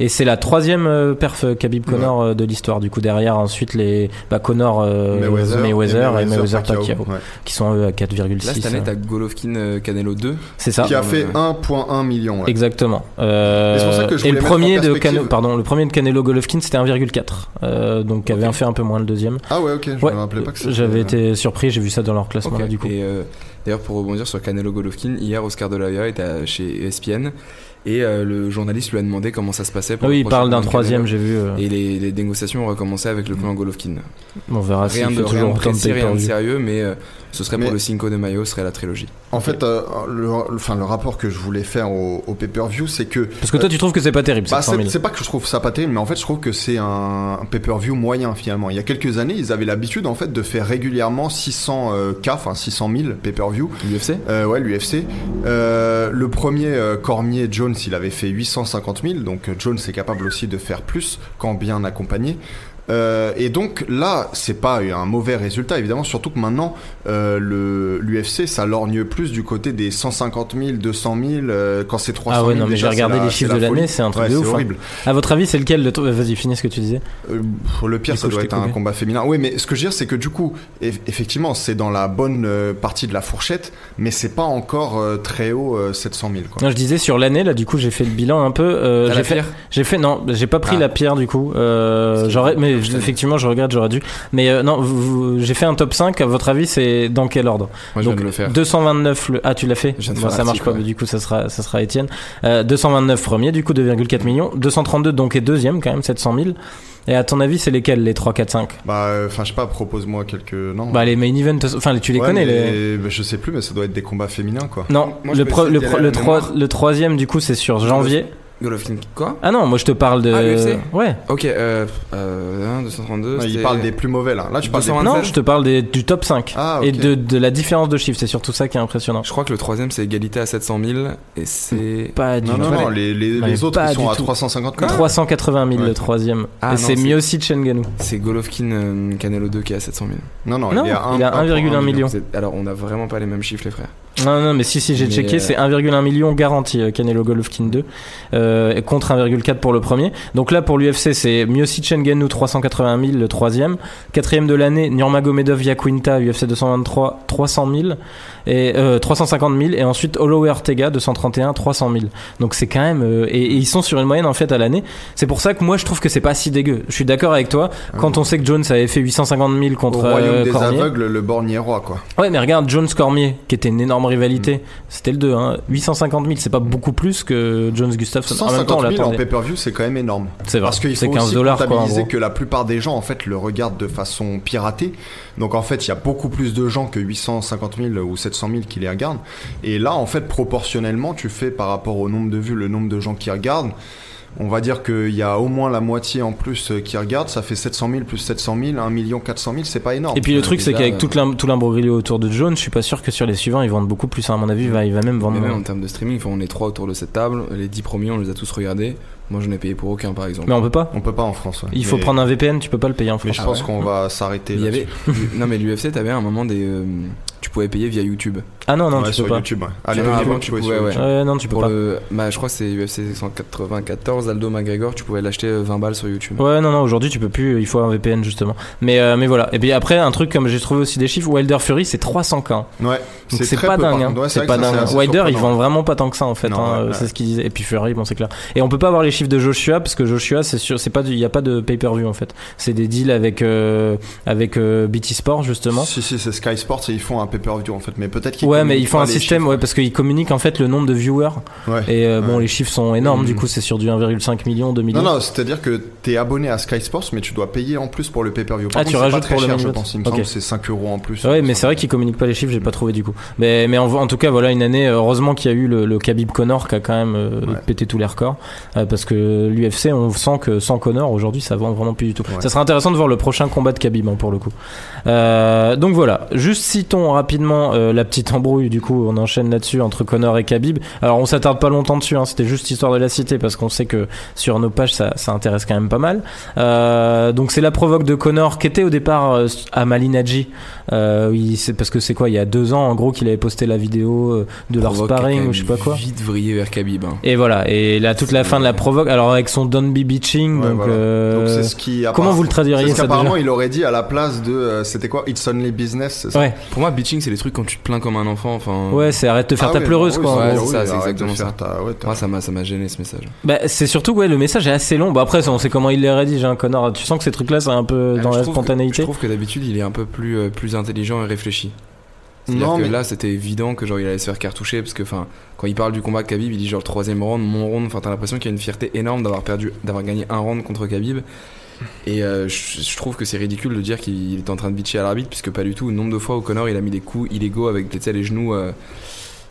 et c'est la troisième euh, perf euh, Khabib Connor euh, de l'histoire du coup derrière ensuite les bah, Connor euh, Mayweather, et Mayweather Pacquiao ouais. qui sont eux à 4,6 là cette année t'as Golovkin euh, Canelo 2 c'est ça Qui a fait ouais. 1,1 million. ouais. Exactement. Euh, Et c'est pour ça que je et le premier de. Canelo, pardon, le premier de Canelo Golovkin c'était 1,4. Euh, donc avait Ok. fait un peu moins le deuxième. Ah ouais, ok, je Ouais, me rappelais pas que c'était- J'avais été surpris, j'ai vu ça dans leur classement là du coup. Et euh, d'ailleurs, pour rebondir sur Canelo Golovkin, hier, Oscar de la Hoya était à- chez ESPN et euh, le journaliste lui a demandé comment ça se passait. Pour Ah oui, il parle d'un troisième, j'ai vu. euh, Et les, les négociations ont recommencé avec le clan Golovkin. on verra Rien fait de, rien toujours de autant de précis, rien de sérieux, mais euh, ce serait Mais- pour le Cinco de Mayo, ce serait la trilogie. En fait, euh, le, le- enfin, le rapport que je voulais faire au, au pay-per-view, c'est que. Parce que toi, tu trouves que c'est pas terrible, Bah, 700 c'est 000. c'est pas que je trouve ça pas terrible, mais en fait, je trouve que c'est un, un pay-per-view moyen finalement. Il y a quelques années, ils avaient l'habitude en fait de faire régulièrement 600 euh, K, enfin 600 000 pay-per-view. L'UFC Euh, ouais, l'UFC. Euh, le premier euh, Cormier Jones, il avait fait 850 000, donc Jones est capable aussi de faire plus quand bien accompagné. Euh, et donc là, c'est pas un mauvais résultat évidemment, surtout que maintenant euh, le l'UFC ça lorgne plus du côté des 150 000, 200 000 euh, quand c'est 300 Ah 000. ouais, non, mais j'ai regardé la- les chiffres de la l'année, c'est un truc Ouais, de ouf. hein. horrible. À votre avis, c'est lequel de toi Vas-y, finis ce que tu disais. Euh, le pire, Du ça coup, doit être un combat féminin. Oui, mais ce que je veux dire, c'est que du coup, eff- effectivement, c'est dans la bonne euh, partie de la fourchette, mais c'est pas encore euh, très haut, euh, 700 000. Quoi. Non, je disais sur l'année, là, du coup, j'ai fait le bilan un peu. euh, j'ai la fait, pierre? j'ai fait, non, j'ai pas pris Ah. la pierre du coup. Euh, j'aurais, mais je effectivement, je regrette, j'aurais dû. Mais euh, non, j'ai fait un top 5. À votre avis, c'est dans quel ordre? Moi, je Donc, viens de le faire. 229 le ah tu l'as fait? Je viens de Bon, faire ça marche l'article, pas ouais. du coup ça sera ça sera Étienne euh, 229 premier du coup 2,4 millions 232 donc est deuxième quand même 700 000 et à ton avis c'est lesquels les 3 4 5 Bah, euh, enfin, je sais pas, propose-moi quelques. Non. bah les main events enfin tu les Ouais, connais mais- les bah, je sais plus, mais ça doit être des combats féminins, quoi. non Moi, je le, peux pro- essayer le, d'y pro- aller à le, la troi- mémoire. le troisième du coup c'est sur janvier Golovkin, quoi ah non moi je te parle de Ah, l'UFC ouais Ok, euh, euh, 1, 232. Ouais, il c'était- parle des plus mauvais, là. Là, tu parles des 227. non je te parle des, du top 5 Ah, et de, de la différence de chiffres c'est surtout ça qui est impressionnant Je crois que le troisième c'est égalité à 700 000 et c'est. pas du Non, non, tout non, les, les, Ouais, les autres, pas ils sont du à tout. 350 000. 380 000 Ouais. le troisième Ah, et non, c'est c'est- Miocic Ngannou C'est Golovkin euh, Canelo 2 qui est à 700 000. Non, non, Non, il est à, il est à 1,1 million. Alors on a vraiment pas les mêmes chiffres les frères. Non, non, mais si, si, j'ai checké, euh, c'est 1,1 million garanti euh, Canelo Golovkin 2 euh, contre 1,4 pour le premier. Donc là, pour l'UFC, c'est Miocic Ngannou 380 000 le troisième. Quatrième de l'année, Nurmagomedov Yaquinta UFC 223 300 000 et euh, 350 000 et ensuite Holloway Ortega 231 300 000. Donc c'est quand même euh, et, et ils sont sur une moyenne en fait à l'année. C'est pour ça que moi je trouve que c'est pas si dégueu. Je suis d'accord avec toi. Quand on sait que Jones avait fait 850 000 Au contre royaume euh, des Cormier. aveugles, le borgne est roi, quoi. Ouais, mais regarde, Jones Cormier, qui était une énorme rivalité, c'était le 2, hein. 850 000, c'est pas beaucoup plus que Jones Gustafsson. En même temps, on 150 000 en pay-per-view, c'est quand même énorme. C'est vrai. Parce qu'il c'est faut 15 aussi dollars, quoi, que la plupart des gens en fait le regardent de façon piratée. Donc en fait, il y a beaucoup plus de gens que 850 000 ou 700 000 qui les regardent. Et là, en fait, proportionnellement, tu fais par rapport au nombre de vues, le nombre de gens qui regardent. On va dire qu'il y a au moins la moitié en plus euh, qui regardent. Ça fait 700 000 plus 700 000, 1 million 400 000, c'est pas énorme. Et puis le truc, c'est qu'avec euh, tout l'im- tout l'imbroglio autour de Jones, je suis pas sûr que sur les suivants, ils vendent beaucoup plus. À mon avis, il va, il va même vendre Mais même en termes de streaming, on est trois autour de cette table. Les 10 premiers, on les a tous regardés. Moi, je n'ai payé pour aucun, par exemple. Mais on peut pas. On peut pas en France. ouais. Il faut prendre un VPN, tu peux pas le payer en Mais France. je pense qu'on va s'arrêter. Il y là-dessus. avait, non, mais l'UFC, t'avais un moment des, euh, tu pouvais payer via YouTube. Ah non, non, Ouais, tu sur peux pas. YouTube. Ouais. À Tu tu avant, tu pouvais sur ouais. YouTube. Ouais, non, tu peux Pour pas. le, bah, je crois que c'est UFC 194, Aldo McGregor, tu pouvais l'acheter euh, 20 balles sur YouTube. Ouais, non, non, aujourd'hui tu peux plus, il faut un VPN justement. Mais, euh, mais voilà. Et puis après, un truc comme j'ai trouvé aussi des chiffres, Wilder Fury c'est 300K. Ouais. Donc c'est très pas peu, par dingue. hein. contre. Ouais, c'est pas dingue. c'est assez Wilder, ils surprenant. vendent vraiment pas tant que ça en fait. Hein, euh. C'est ce qu'ils disaient. Et puis Fury, bon, c'est clair. Et on peut pas avoir les chiffres de Joshua parce que Joshua, c'est sûr, c'est pas, il y a pas de pay-per-view en fait. C'est des deals avec euh, avec euh, BT Sport justement. Si, si, c'est Sky Sports et ils font un pay-per-view en fait. Mais peut-être qu'ils Ouais, mais ils font un système, chiffres. ouais, parce qu'ils communiquent en fait le nombre de viewers. Ouais. Et euh, bon, les chiffres sont énormes. Mhm. Du coup, c'est sur du 1,5 million, 2 millions. Non, non, c'est-à-dire que t'es abonné à Sky Sports, mais tu dois payer en plus pour le pay-per-view. Ah, tu contre, c'est rajoutes pour le cher, main je pense. Il me c'est 5 euros en plus. Ouais, mais c'est vrai qu'ils communiquent pas les chiffres, j'ai pas trouvé du coup. Mais, mais en, en tout cas, voilà une année. euh, Heureusement qu'il y a eu le, le Khabib Connor qui a quand même pété tous les records, euh, parce que l'UFC, on sent que sans Connor aujourd'hui, ça vend vraiment plus du tout. Ouais. Ça sera intéressant de voir le prochain combat de Khabib hein, pour le coup. Euh, donc voilà, juste citons rapidement euh, la petite embrouille. Du coup, on enchaîne là-dessus entre Connor et Khabib. Alors, on s'attarde pas longtemps dessus. Hein, C'était juste histoire de la citer parce qu'on sait que sur nos pages, ça, ça intéresse quand même pas mal. Euh, donc c'est la provoque de Connor qui était au départ à Malinadji. Euh, il- parce que c'est quoi Il y a deux ans, en gros, qu'il avait posté la vidéo de leur Provoque sparring ou je sais pas quoi. Vite vrillé vers Khabib. hein. Et voilà. Et là, toute la fin de la provoque. Alors avec son Don't Be Bitching. Ouais, donc, voilà. euh, Donc c'est ce qui. comment vous le traduiriez ce ça qu'apparemment déjà il aurait dit à la place de. euh, C'était quoi? It's only business, ça? Ouais, Pour moi, bitching, c'est les trucs quand tu te plains comme un enfant. Enfin, ouais, c'est arrête de faire Ah ta pleureuse non, quoi. c'est ça, c'est exactement ça. ta- ouais, t'as- Moi, ça m'a, ça m'a gêné ce message. Bah, c'est surtout ouais, le message est assez long. Bah après, on sait comment il les rédige, hein, Connor. Tu sens que ces trucs-là, c'est un peu dans la spontanéité. je trouve que d'habitude, il est un peu plus, euh, plus intelligent et réfléchi. C'est-à-dire Non, que mais- là, c'était évident que genre il allait se faire cartoucher parce que, enfin, quand il parle du combat de Khabib, il dit genre le troisième round, mon round. Enfin, t'as l'impression qu'il y a une fierté énorme d'avoir perdu, d'avoir gagné un round contre Khabib. Et euh, je, je trouve que c'est ridicule de dire qu'il est en train de bitcher à l'arbitre, puisque pas du tout. Le nombre de fois où Connor il a mis des coups illégaux avec tu sais, les genoux euh,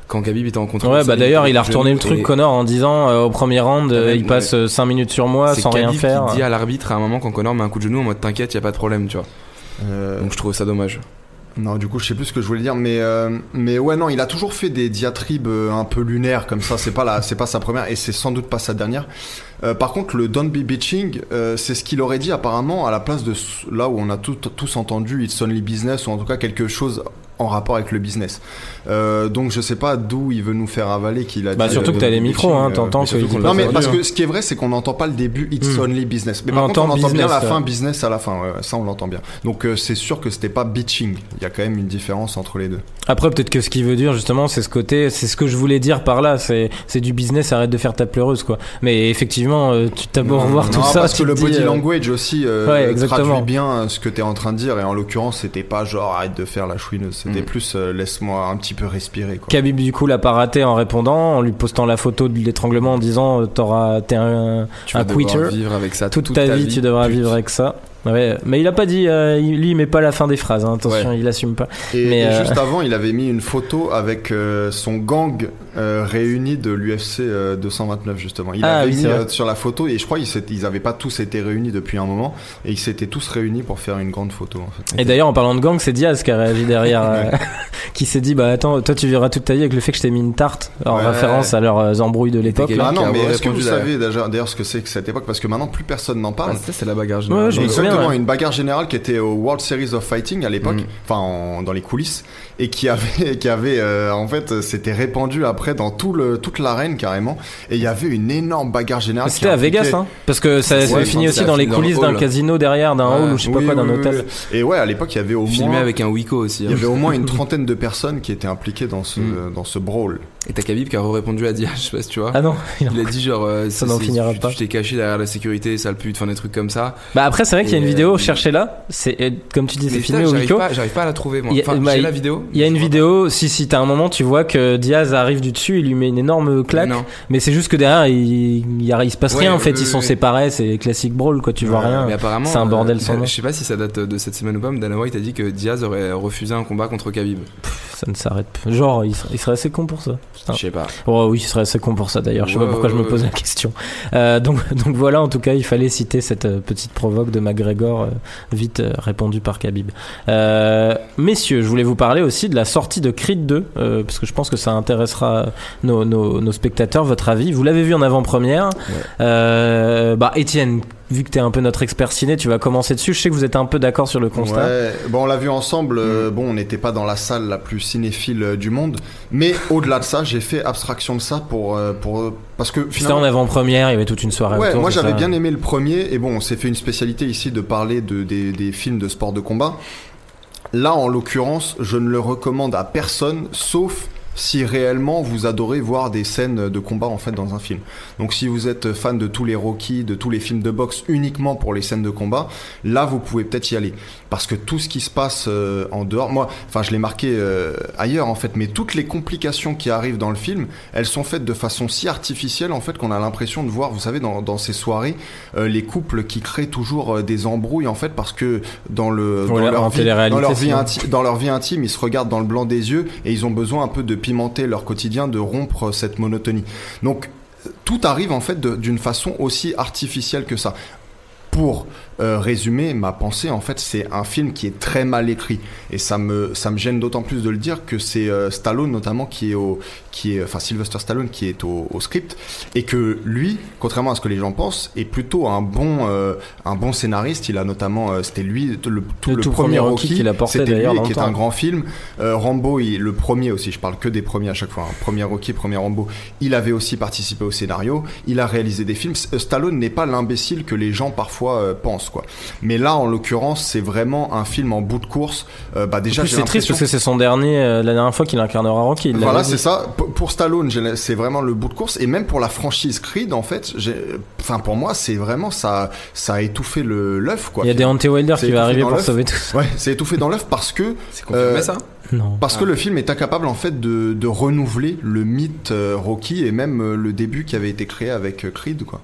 quand Khabib était en contrôle. Ouais, bah d'ailleurs, il a des retourné le genoux truc, et Connor, en disant euh, au premier round, euh, même, il passe 5 minutes sur moi C'est sans rien faire. qui dit à l'arbitre à un moment quand Connor met un coup de genou en mode t'inquiète, y a pas de problème, tu vois. Euh, Donc je trouve ça dommage. Non, du coup, je sais plus ce que je voulais dire, mais euh, mais ouais, non, il a toujours fait des diatribes euh, un peu lunaires comme ça. C'est pas la, c'est pas sa première et c'est sans doute pas sa dernière. Euh, par contre, le Don't Be Bitching, euh, c'est ce qu'il aurait dit apparemment à la place de là où on a tous entendu It's Only Business ou en tout cas quelque chose en rapport avec le business. Euh, donc je sais pas d'où il veut nous faire avaler qu'il a Bah, dit. surtout que t'as les micros, hein, t'entends dit l'a non mais parce ça. que ce qui est vrai c'est qu'on n'entend pas le début It's Hmm. Only Business mais On par contre on entend entend bien la fin business à la fin ouais, ça on l'entend bien donc euh, c'est sûr que c'était pas bitching il y a quand même une différence entre les deux Après, peut-être que ce qu'il veut dire, justement, c'est ce côté, c'est ce que je voulais dire par là, c'est, c'est du business, arrête de faire ta pleureuse, quoi. Mais effectivement, euh, tu t'as beau revoir tout non, ça, parce que le body language aussi traduit bien ce que t'es en train de dire et en l'occurrence c'était pas genre arrête de faire la chouineuse c'était Mm. plus laisse-moi un petit peu respirer quoi Khabib du coup l'a pas raté en répondant, en lui postant la photo de l'étranglement en disant euh, t'auras t'es un, Tu un vas devoir quitter. vivre avec ça toute, ta, vie, tu devras pute. vivre avec ça. Ouais, mais il a pas dit, euh, lui il met pas la fin des phrases, hein, attention, Ouais. il assume pas. et, Mais, et euh, juste avant il avait mis une photo avec euh, son gang euh, réuni de l'UFC euh, 229 justement il Ah, avait oui, mis euh, sur la photo et je crois ils, s'étaient- ils avaient pas tous été réunis depuis un moment et ils s'étaient tous réunis pour faire une grande photo en fait Et d'ailleurs en parlant de gang, c'est Diaz qui a réagi derrière, euh, qui s'est dit bah attends, toi tu vivras toute ta vie avec le fait que je t'ai mis une tarte en Ouais. référence à leurs euh, embrouilles de l'époque. Ah non, a mais est-ce que vous savez déjà- d'ailleurs ce que c'est que cette époque? Parce que maintenant plus personne n'en parle. Ah, c'est la bagarre Ouais, générale. je me Donc, souviens, Exactement, ouais. une bagarre générale qui était au World Series of Fighting à l'époque, Mhm. enfin en- dans les coulisses, et qui avait, qui avait euh, en fait, c'était répandu après dans tout le, toute l'arène carrément, et il y avait une énorme bagarre générale. C'était à Vegas, hein, parce que ça Ouais, fini ça aussi dans les coulisses d'un casino derrière, d'un hall ou je sais pas quoi, d'un oui, hôtel. oui. Et ouais, à l'époque, il y avait au Filmé moins, avec un Wiko aussi. il hein. y avait au moins une trentaine de personnes qui étaient impliquées dans ce, Mhm. dans ce brawl. Et t'as Khabib qui a répondu à Diaz, je sais pas si tu vois. Ah non, il Il a dit genre euh, Ça n'en finira tu- pas. Tu t'es caché derrière la sécurité, sale pute, enfin des trucs comme ça. Bah après c'est vrai qu'il y a une vidéo, euh, cherchez-la. C'est euh, comme tu dis, c'est filmé au pas, j'arrive pas à la trouver moi. Il y a- Enfin, bah, j'ai la vidéo. Il y a une vidéo, si si t'as un moment, tu vois que Diaz arrive du dessus, il lui met une énorme claque. Non. Mais c'est juste que derrière, il, il, il se passe Ouais, rien en fait. Ils sont séparés, c'est classique brawl quoi. Tu vois rien. Mais apparemment, c'est un bordel euh, sans nom. Je sais pas si ça date de cette semaine ou pas, mais Dana White a dit que Diaz aurait refusé un combat contre Khabib. Ça ne s'arrête pas. Genre, il serait assez con pour ça. Je sais pas. Oh oui, il serait assez con pour ça d'ailleurs. Je sais pas pourquoi je me pose la question. Euh, donc, donc voilà, en tout cas, il fallait citer cette euh, petite provoque de McGregor, euh, vite euh, répondue par Khabib. Messieurs, je voulais vous parler aussi de la sortie de Creed 2, euh, parce que je pense que ça intéressera nos, nos, nos spectateurs, votre avis. Vous l'avez vu en avant-première. Bah, Étienne, vu que tu es un peu notre expert ciné, tu vas commencer dessus. Je sais que vous êtes un peu d'accord sur le constat. Ouais, bon, on l'a vu ensemble. euh, Bon, on n'était pas dans la salle la plus cinéphile euh, du monde, mais au-delà de ça, j'ai fait abstraction de ça pour euh, pour parce que C'était finalement. en avant-première, il y avait toute une soirée Ouais, autour. moi j'avais bien aimé le premier, et bon, on s'est fait une spécialité ici de parler de, des, des films de sport de combat. Là, en l'occurrence, je ne le recommande à personne, sauf si réellement vous adorez voir des scènes de combat en fait dans un film. Donc si vous êtes fan de tous les Rocky, de tous les films de boxe uniquement pour les scènes de combat, là vous pouvez peut-être y aller parce que tout ce qui se passe euh, en dehors, moi, enfin je l'ai marqué euh, ailleurs en fait, mais toutes les complications qui arrivent dans le film, elles sont faites de façon si artificielle en fait qu'on a l'impression de voir, vous savez, dans, dans ces soirées, euh, les couples qui créent toujours des embrouilles en fait parce que dans le dans Ouais, leur vie, dans leur vie sinon. inti- dans leur vie intime, ils se regardent dans le blanc des yeux et ils ont besoin un peu de pimenter leur quotidien, de rompre cette monotonie. Donc tout arrive en fait d'une façon aussi artificielle que ça. Pour euh, résumer ma pensée, en fait, c'est un film qui est très mal écrit et ça me ça me gêne d'autant plus de le dire que c'est euh, Stallone notamment qui est au qui est enfin Sylvester Stallone qui est au, au script et que lui, contrairement à ce que les gens pensent, est plutôt un bon euh, un bon scénariste. Il a notamment euh, c'était lui le, tout Le le, tout premier Rocky qu'il a porté, c'était lui d'ailleurs, et qui est un grand film. Rambo, il- le premier aussi, je parle que des premiers à chaque fois. hein. Premier Rocky, premier Rambo. Il avait aussi participé au scénario. Il a réalisé des films. Stallone n'est pas l'imbécile que les gens parfois euh, quoi. Mais là, en l'occurrence, c'est vraiment un film en bout de course. Euh, bah déjà, c'est triste parce que c'est son dernier, euh, la dernière fois qu'il incarnera Rocky. il voilà, c'est ça. P- Pour Stallone, c'est vraiment le bout de course. Et même pour la franchise Creed, en fait, enfin pour moi, c'est vraiment ça, ça a étouffé le l'œuf, quoi. Il y a des Ante Wilder qui va arriver pour sauver tout ça. Ouais, c'est étouffé dans l'œuf parce que C'est confirmé Euh, ça? Non. Parce que le film est incapable en fait de, de renouveler le mythe euh, Rocky et même euh, le début qui avait été créé avec euh, Creed quoi.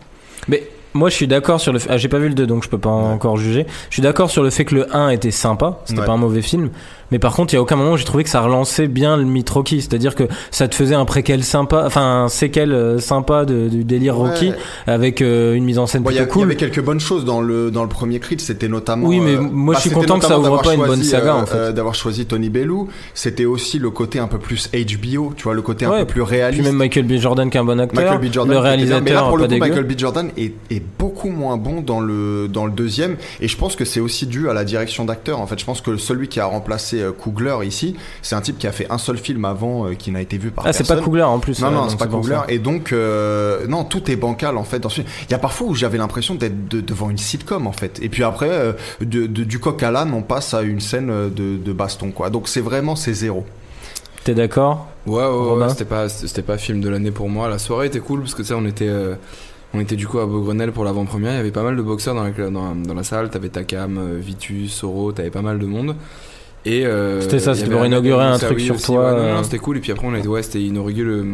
Mais moi, je suis d'accord sur le fait. Ah, j'ai pas vu le 2, donc je peux pas encore juger. Je suis d'accord sur le fait que le 1 était sympa. C'était Ouais. pas un mauvais film. Mais par contre, il y a aucun moment où j'ai trouvé que ça relançait bien le mythe Rocky. C'est-à-dire que ça te faisait un préquel sympa, enfin, un séquel euh, sympa de- du délire Rocky avec euh, une mise en scène Bon, il y, a- plutôt il y cool. avait quelques bonnes choses dans le dans le premier Creed, c'était notamment. Oui, mais euh, moi, je suis c'était content que ça ouvre pas d'avoir une bonne choisi, saga, en fait. d'avoir choisi Tony Bellew. C'était aussi le côté un peu plus HBO, tu vois, le côté un Ouais, peu plus Puis réaliste. même Michael B. Jordan qui est un bon acteur. Michael B. Jordan, le réalisateur mais là pour le coup. Michael B. Jordan est, est beaucoup moins bon dans le dans le deuxième, et je pense que c'est aussi dû à la direction d'acteur. En fait, je pense que celui qui a remplacé euh, Coogler ici, c'est un type qui a fait un seul film avant euh, qui n'a été vu par Ah, c'est personne. pas Coogler en plus. Non, non, c'est pas Coogler. Et donc, euh, non, tout est bancal en fait dans ce film. Il y a parfois où j'avais l'impression d'être de- devant une sitcom en fait. Et puis après, euh, de, de- du coq à l'âne, on passe à une scène de, de baston quoi. Donc c'est vraiment c'est zéro. T'es d'accord? Ouais, ouais, ouais, c'était pas, c'était pas film de l'année pour moi. La soirée était cool parce que tu sais, on était, euh, on était du coup à Beaugrenelle pour l'avant-première. Il y avait pas mal de boxeurs dans la, dans, dans la salle. T'avais Takam, Vitus, Soro, t'avais pas mal de monde. Et euh, C'était ça, c'était pour inaugurer un truc sur aussi, toi, ouais, non, euh. non, c'était cool. Et puis après, on a ouais, c'était inauguré le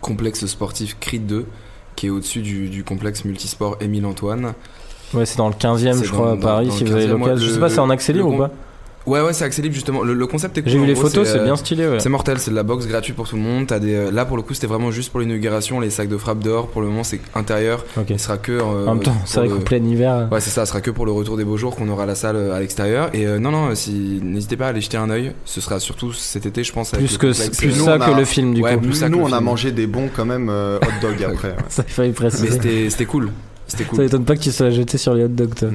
complexe sportif Creed 2 qui est au-dessus du, du complexe multisport Émile Antoine. Ouais, c'est dans le 15 e C'est je crois, dans- à Paris, si vous avez 15e, l'occasion. Je sais pas, c'est en accès libre ou pas Ouais, ouais, c'est accès libre justement. Le, le concept est cool. J'ai vu les gros, photos, c'est euh, bien stylé, ouais. C'est mortel, c'est de la boxe gratuite pour tout le monde. T'as des, euh, là pour le coup c'était vraiment juste pour l'inauguration, les sacs de frappe dehors. Pour le moment c'est intérieur. Il sera que. euh, En même temps, pour c'est vrai le- qu'en plein hiver. Ouais c'est ça, ce sera que pour le retour des beaux jours qu'on aura la salle euh, à l'extérieur. Et euh, non non, euh, si n'hésitez pas à aller jeter un œil. Ce sera surtout cet été je pense. avec Plus que plus nous, ça que a- le film du Ouais, coup. plus ça Nous, on a film. mangé des bons quand même euh, hot dog après. ouais. Ça fallait Mais préciser. c'était c'était cool. C'était Ça cool. étonne pas que tu sois jeté sur les hot dogs toi. Ouais.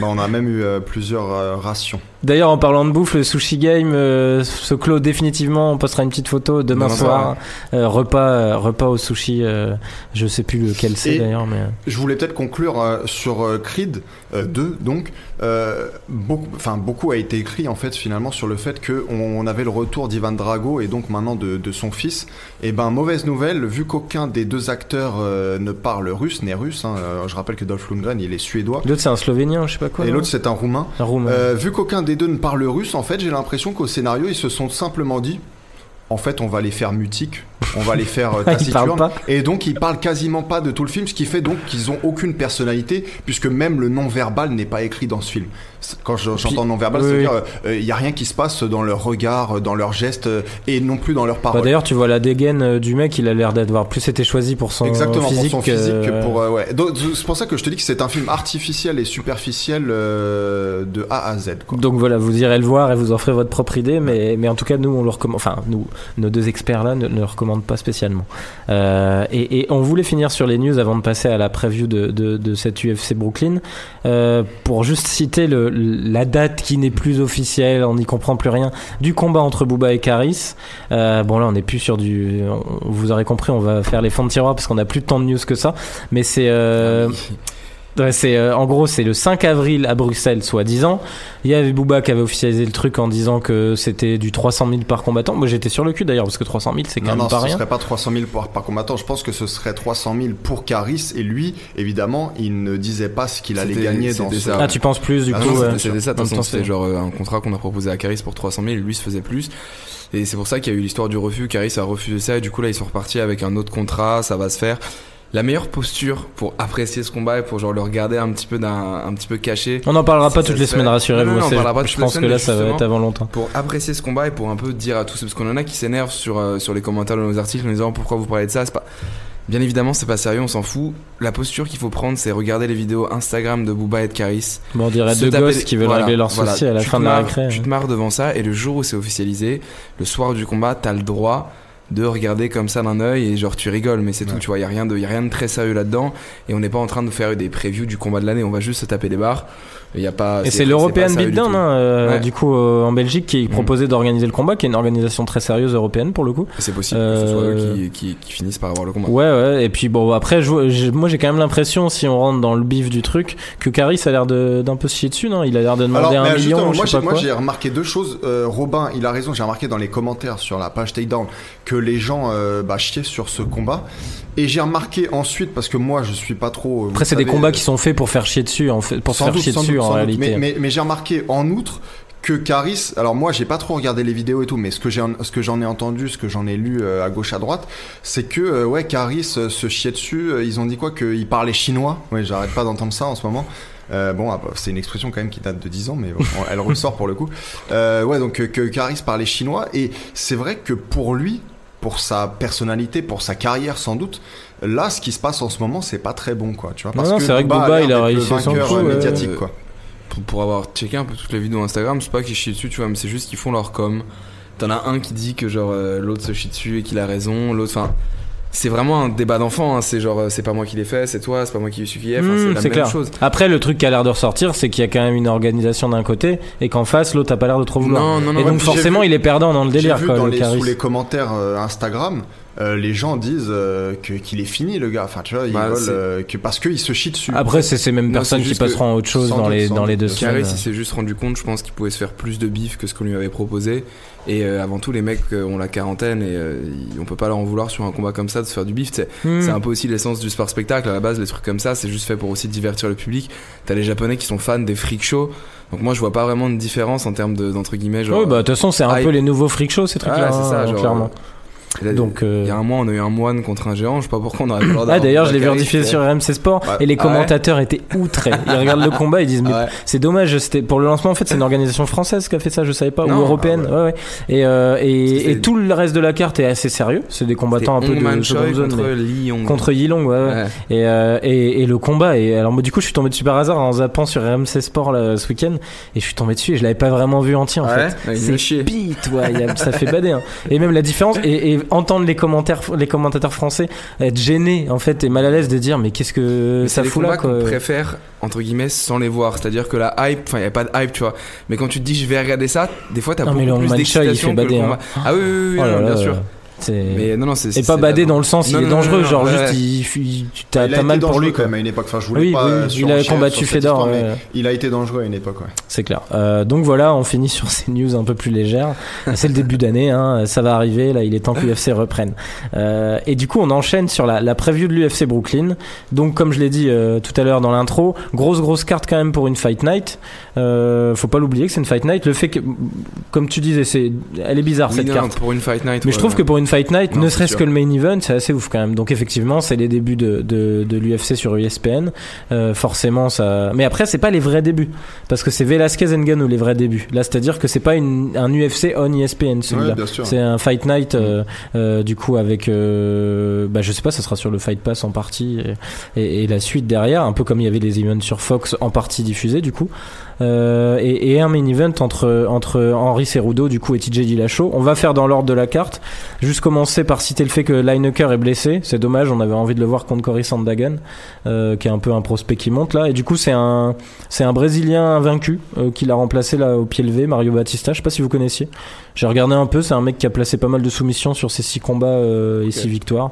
Bah, on a même eu euh, plusieurs euh, rations. D'ailleurs, en parlant de bouffe, le sushi game euh, se clôt définitivement. On postera une petite photo demain Demain soir. Euh, repas, euh, repas au sushi. je sais plus lequel c'est d'ailleurs, mais. Je voulais peut-être conclure sur Creed euh, 2. Donc, beaucoup, enfin beaucoup a été écrit en fait finalement sur le fait que on, on avait le retour d'Ivan Drago et donc maintenant de, de son fils. Et ben mauvaise nouvelle, vu qu'aucun des deux acteurs ne parle russe, n'est russe. hein, je rappelle que Dolph Lundgren il est suédois L'autre c'est un Slovénien, je sais pas quoi. et l'autre c'est un roumain. un Roumain. Vu qu'aucun des deux ne parle russe, en fait, j'ai l'impression qu'au scénario, ils se sont simplement dit. En fait, on va les faire mutiques on va les faire euh, taciturnes. Et donc ils parlent quasiment pas de tout le film, ce qui fait donc qu'ils ont aucune personnalité, puisque même le non-verbal n'est pas écrit dans ce film. Quand je- j'entends non-verbal, oui, c'est-à-dire euh, il y a rien qui se passe dans leur regard, euh, dans leurs gestes, euh, et non plus dans leurs Bah, paroles. D'ailleurs, tu vois la dégaine euh, du mec, il a l'air d'avoir plus été choisi pour son Exactement physique. pour son physique que euh, pour euh, ouais. C'est pour ça que je te dis que c'est un film artificiel et superficiel euh, de A à Z. Quoi. Donc voilà, vous irez le voir et vous en ferez votre propre idée, mais, mais en tout cas, nous, on le recommande. Enfin, nous, nos deux experts-là ne, ne recommandent pas spécialement. Euh, et, et on voulait finir sur les news avant de passer à la preview de, de, de cette UFC Brooklyn. Euh, pour juste citer le, la date qui n'est plus officielle, on n'y comprend plus rien, du combat entre Booba et Karis. Euh, bon, là, on n'est plus sur du. vous aurez compris, on va faire les fonds de tiroir parce qu'on n'a plus tant de news que ça. Mais c'est. Euh, Ouais, c'est euh, en gros c'est le 5 avril à Bruxelles, soit 10 ans. Il y avait Booba qui avait officialisé le truc en disant que c'était du 300 000 par combattant. Moi j'étais sur le cul d'ailleurs parce que 300 000 c'est quand Non, même non, pas ce rien. serait pas 300 000 par, par combattant. Je pense que ce serait 300 000 pour Caris. Et lui, évidemment, il ne disait pas ce qu'il allait gagner dans ce... ça. Ah tu penses plus du Ah coup ouais. C'était- C'était ça, c'était c'est- genre euh, un contrat qu'on a proposé à Caris pour 300 000, lui se faisait plus. Et c'est pour ça qu'il y a eu l'histoire du refus. Caris a refusé ça, et du coup là ils sont repartis avec un autre contrat, ça va se faire. La meilleure posture pour apprécier ce combat et pour genre le regarder un petit peu d'un, un petit peu caché. On n'en parlera Si pas toutes les fait- semaines, rassurez-vous. Je pense que là ça va être avant longtemps. Pour apprécier ce combat et pour un peu dire à tous ceux, parce qu'on en a qui s'énervent sur, euh, sur les commentaires de nos articles en disant pourquoi vous parlez de ça, c'est pas. Bien évidemment, c'est pas sérieux, on s'en fout. La posture qu'il faut prendre, c'est regarder les vidéos Instagram de Booba et de Caris. Bon, on dirait deux gosses des- qui veulent voilà, régler leur voilà. souci à la Tu fin de la récré. Tu te marres devant ça et le jour où c'est officialisé, le soir du combat, t'as le droit de regarder comme ça d'un œil et genre tu rigoles mais c'est tout tu vois y a rien de y a rien de très sérieux là-dedans et on n'est pas en train de faire des previews du combat de l'année on va juste se taper des barres il y a pas Et c'est l'European Beatdown, hein, euh, Ouais. du coup, euh, en Belgique, qui Mm. proposait d'organiser le combat, qui est une organisation très sérieuse européenne pour le coup. C'est possible que ce soit eux Euh, qui, qui, qui finissent par avoir le combat Ouais, ouais, et puis bon, après, je moi j'ai quand même l'impression, si on rentre dans le bif du truc, que Caris a l'air de- d'un peu se chier dessus, non? Il a l'air de demander Alors, un mais justement, million, moi, j'ai, remarqué deux choses. Euh, Robin, il a raison. J'ai remarqué dans les commentaires sur la page Takedown que les gens euh, bah, chiaient sur ce combat. Et j'ai remarqué ensuite, parce que moi, je suis pas trop. euh, Après, c'est des combats euh, qui sont faits pour faire chier dessus, en fait, pour se faire doute, chier dessus doute, en réalité. Mais, mais, mais j'ai remarqué en outre que Caris, alors moi j'ai pas trop regardé les vidéos et tout, mais ce que j'ai, ce que j'en ai entendu, ce que j'en ai lu euh, à gauche à droite, c'est que euh, ouais Caris euh, se chiait dessus. Ils ont dit quoi Qu'il parlait chinois. Ouais, j'arrête pas d'entendre ça en ce moment. Bon, ah, bah, c'est une expression quand même qui date de 10 ans, mais bon, elle ressort pour le coup. Ouais, donc que Caris parlait chinois, et c'est vrai que pour lui, pour sa personnalité, pour sa carrière sans doute, là, ce qui se passe en ce moment, c'est pas très bon, quoi. Tu vois, Non, parce non, que c'est vrai que Booba il a réussi son vainqueur coup, euh, médiatique, quoi. pour, pour avoir checké un peu toutes les vidéos Instagram, c'est pas qu'ils chient dessus, tu vois, mais c'est juste qu'ils font leur com. T'en as un qui dit que genre euh, l'autre se chie dessus et qu'il a raison, l'autre, enfin, c'est vraiment un débat d'enfant. hein, c'est genre, euh, c'est pas moi qui l'ai fait, c'est toi, c'est pas moi qui ai suffi. Enfin, Mmh, c'est la même clair. chose. Après, le truc qui a l'air de ressortir, c'est qu'il y a quand même une organisation d'un côté, et qu'en face, l'autre a pas l'air de trop vouloir. Non, non, non. et ouais, donc forcément, vu- il est perdant dans le délire, vu quoi, dans le les, Caris. sous les commentaires euh, Instagram, euh, les gens disent euh, que qu'il est fini le gars. Enfin, tu vois, ils Bah, veulent euh, que parce qu'ils se chient dessus. Après, c'est ces mêmes Non, personnes qui passeront à autre chose dans doute, les, dans les deux semaines. Caris, il s'est juste rendu compte, je pense qu'il pouvait se faire plus de bif que ce qu'on lui avait proposé. Et euh, avant tout, les mecs euh, ont la quarantaine et euh, on peut pas leur en vouloir sur un combat comme ça de se faire du bif. C'est Hmm. c'est un peu aussi l'essence du sport spectacle. À la base, les trucs comme ça, c'est juste fait pour aussi divertir le public. T'as les Japonais qui sont fans des freak shows. Donc moi, je vois pas vraiment de différence en termes de- d'entre guillemets. Genre, Ouais, bah, de toute façon, c'est un hype. peu les nouveaux freak shows, ces trucs-là, Ouais, c'est ça, hein, genre, clairement. Donc, euh, il y a un mois, on a eu un moine contre un géant. Je sais pas pourquoi on aurait pas Ah d'ailleurs je l'ai vu en diffusé sur RMC Sport Ouais. et les Ah ouais commentateurs étaient outrés. Ils regardent le combat ils disent mais Ouais. c'est dommage c'était pour le lancement en fait c'est une organisation française qui a fait ça je savais pas Non, ou européenne ah et, euh, et, tout le reste de la carte est assez sérieux c'est des combattants un peu de zone contre mais- Yong. contre Yilong ouais. Et, euh, et, et le combat et alors moi du coup je suis tombé dessus par hasard en zappant sur RMC Sport là, ce week-end et je suis tombé dessus et je l'avais pas vraiment vu entier en fait c'est ça fait bader hein. et même la différence et entendre les commentaires les commentateurs français être gênés en fait et mal à l'aise de dire mais qu'est-ce que Mais ça fout là quoi qu'on préfère entre guillemets sans les voir. C'est-à-dire que la hype enfin il y a pas de hype tu vois. Mais quand tu te dis je vais regarder ça des fois t'as Non, mais beaucoup le plus Choi, il d'excitation fait que le bader, combat. ah oui oui oui, Oh là non, là, bien sûr mais non non c'est et pas badé dans le sens il Non, est non, dangereux non, genre juste il, il- t'as il mal pour lui quand même à une époque. Enfin, je voulais oui, pas. oui, euh, il a combattu Fedor ouais. Il a été dangereux à une époque. Ouais. C'est clair. Euh, donc voilà, on finit sur ces news un peu plus légères. C'est le début d'année, hein, ça va arriver. Là, il est temps que l'UFC reprenne. Euh, et du coup, on enchaîne sur la, la preview de l'UFC Brooklyn. Donc, comme je l'ai dit euh, tout à l'heure dans l'intro, grosse grosse carte quand même pour une fight night. Euh, faut pas l'oublier que c'est une fight night. Le fait que, comme tu disais, c'est, elle est bizarre Oui, cette carte. pour une fight night Mais ouais, je trouve que pour une une fight night, Non, ne serait-ce que le main event, c'est assez ouf quand même. Donc effectivement, c'est les débuts de, de, de l'UFC sur ESPN. Euh, forcément, ça. Mais après, c'est pas les vrais débuts, parce que c'est Velasquez Ngannou les vrais débuts. Là, c'est-à-dire que c'est pas une, un UFC on ESPN celui-là. Ouais, c'est un fight night, euh, euh, du coup avec, euh, bah je sais pas, ça sera sur le Fight Pass en partie et, et- et la suite derrière, un peu comme il y avait les events sur Fox en partie diffusés du coup. Euh, et, et un main event entre entre Henri Cerudo du coup et TJ Dillashaw. On va faire dans l'ordre de la carte. Juste commencer par citer le fait que Lineker est blessé. C'est dommage, on avait envie de le voir contre Cory Sandhagen, euh, qui est un peu un prospect qui monte là. Et du coup, c'est un c'est un Brésilien invaincu euh, qui l'a remplacé là au pied levé, Mario Batista. Je sais pas si vous connaissiez. J'ai regardé un peu. C'est un mec qui a placé pas mal de soumissions sur ses six combats euh, et six victoires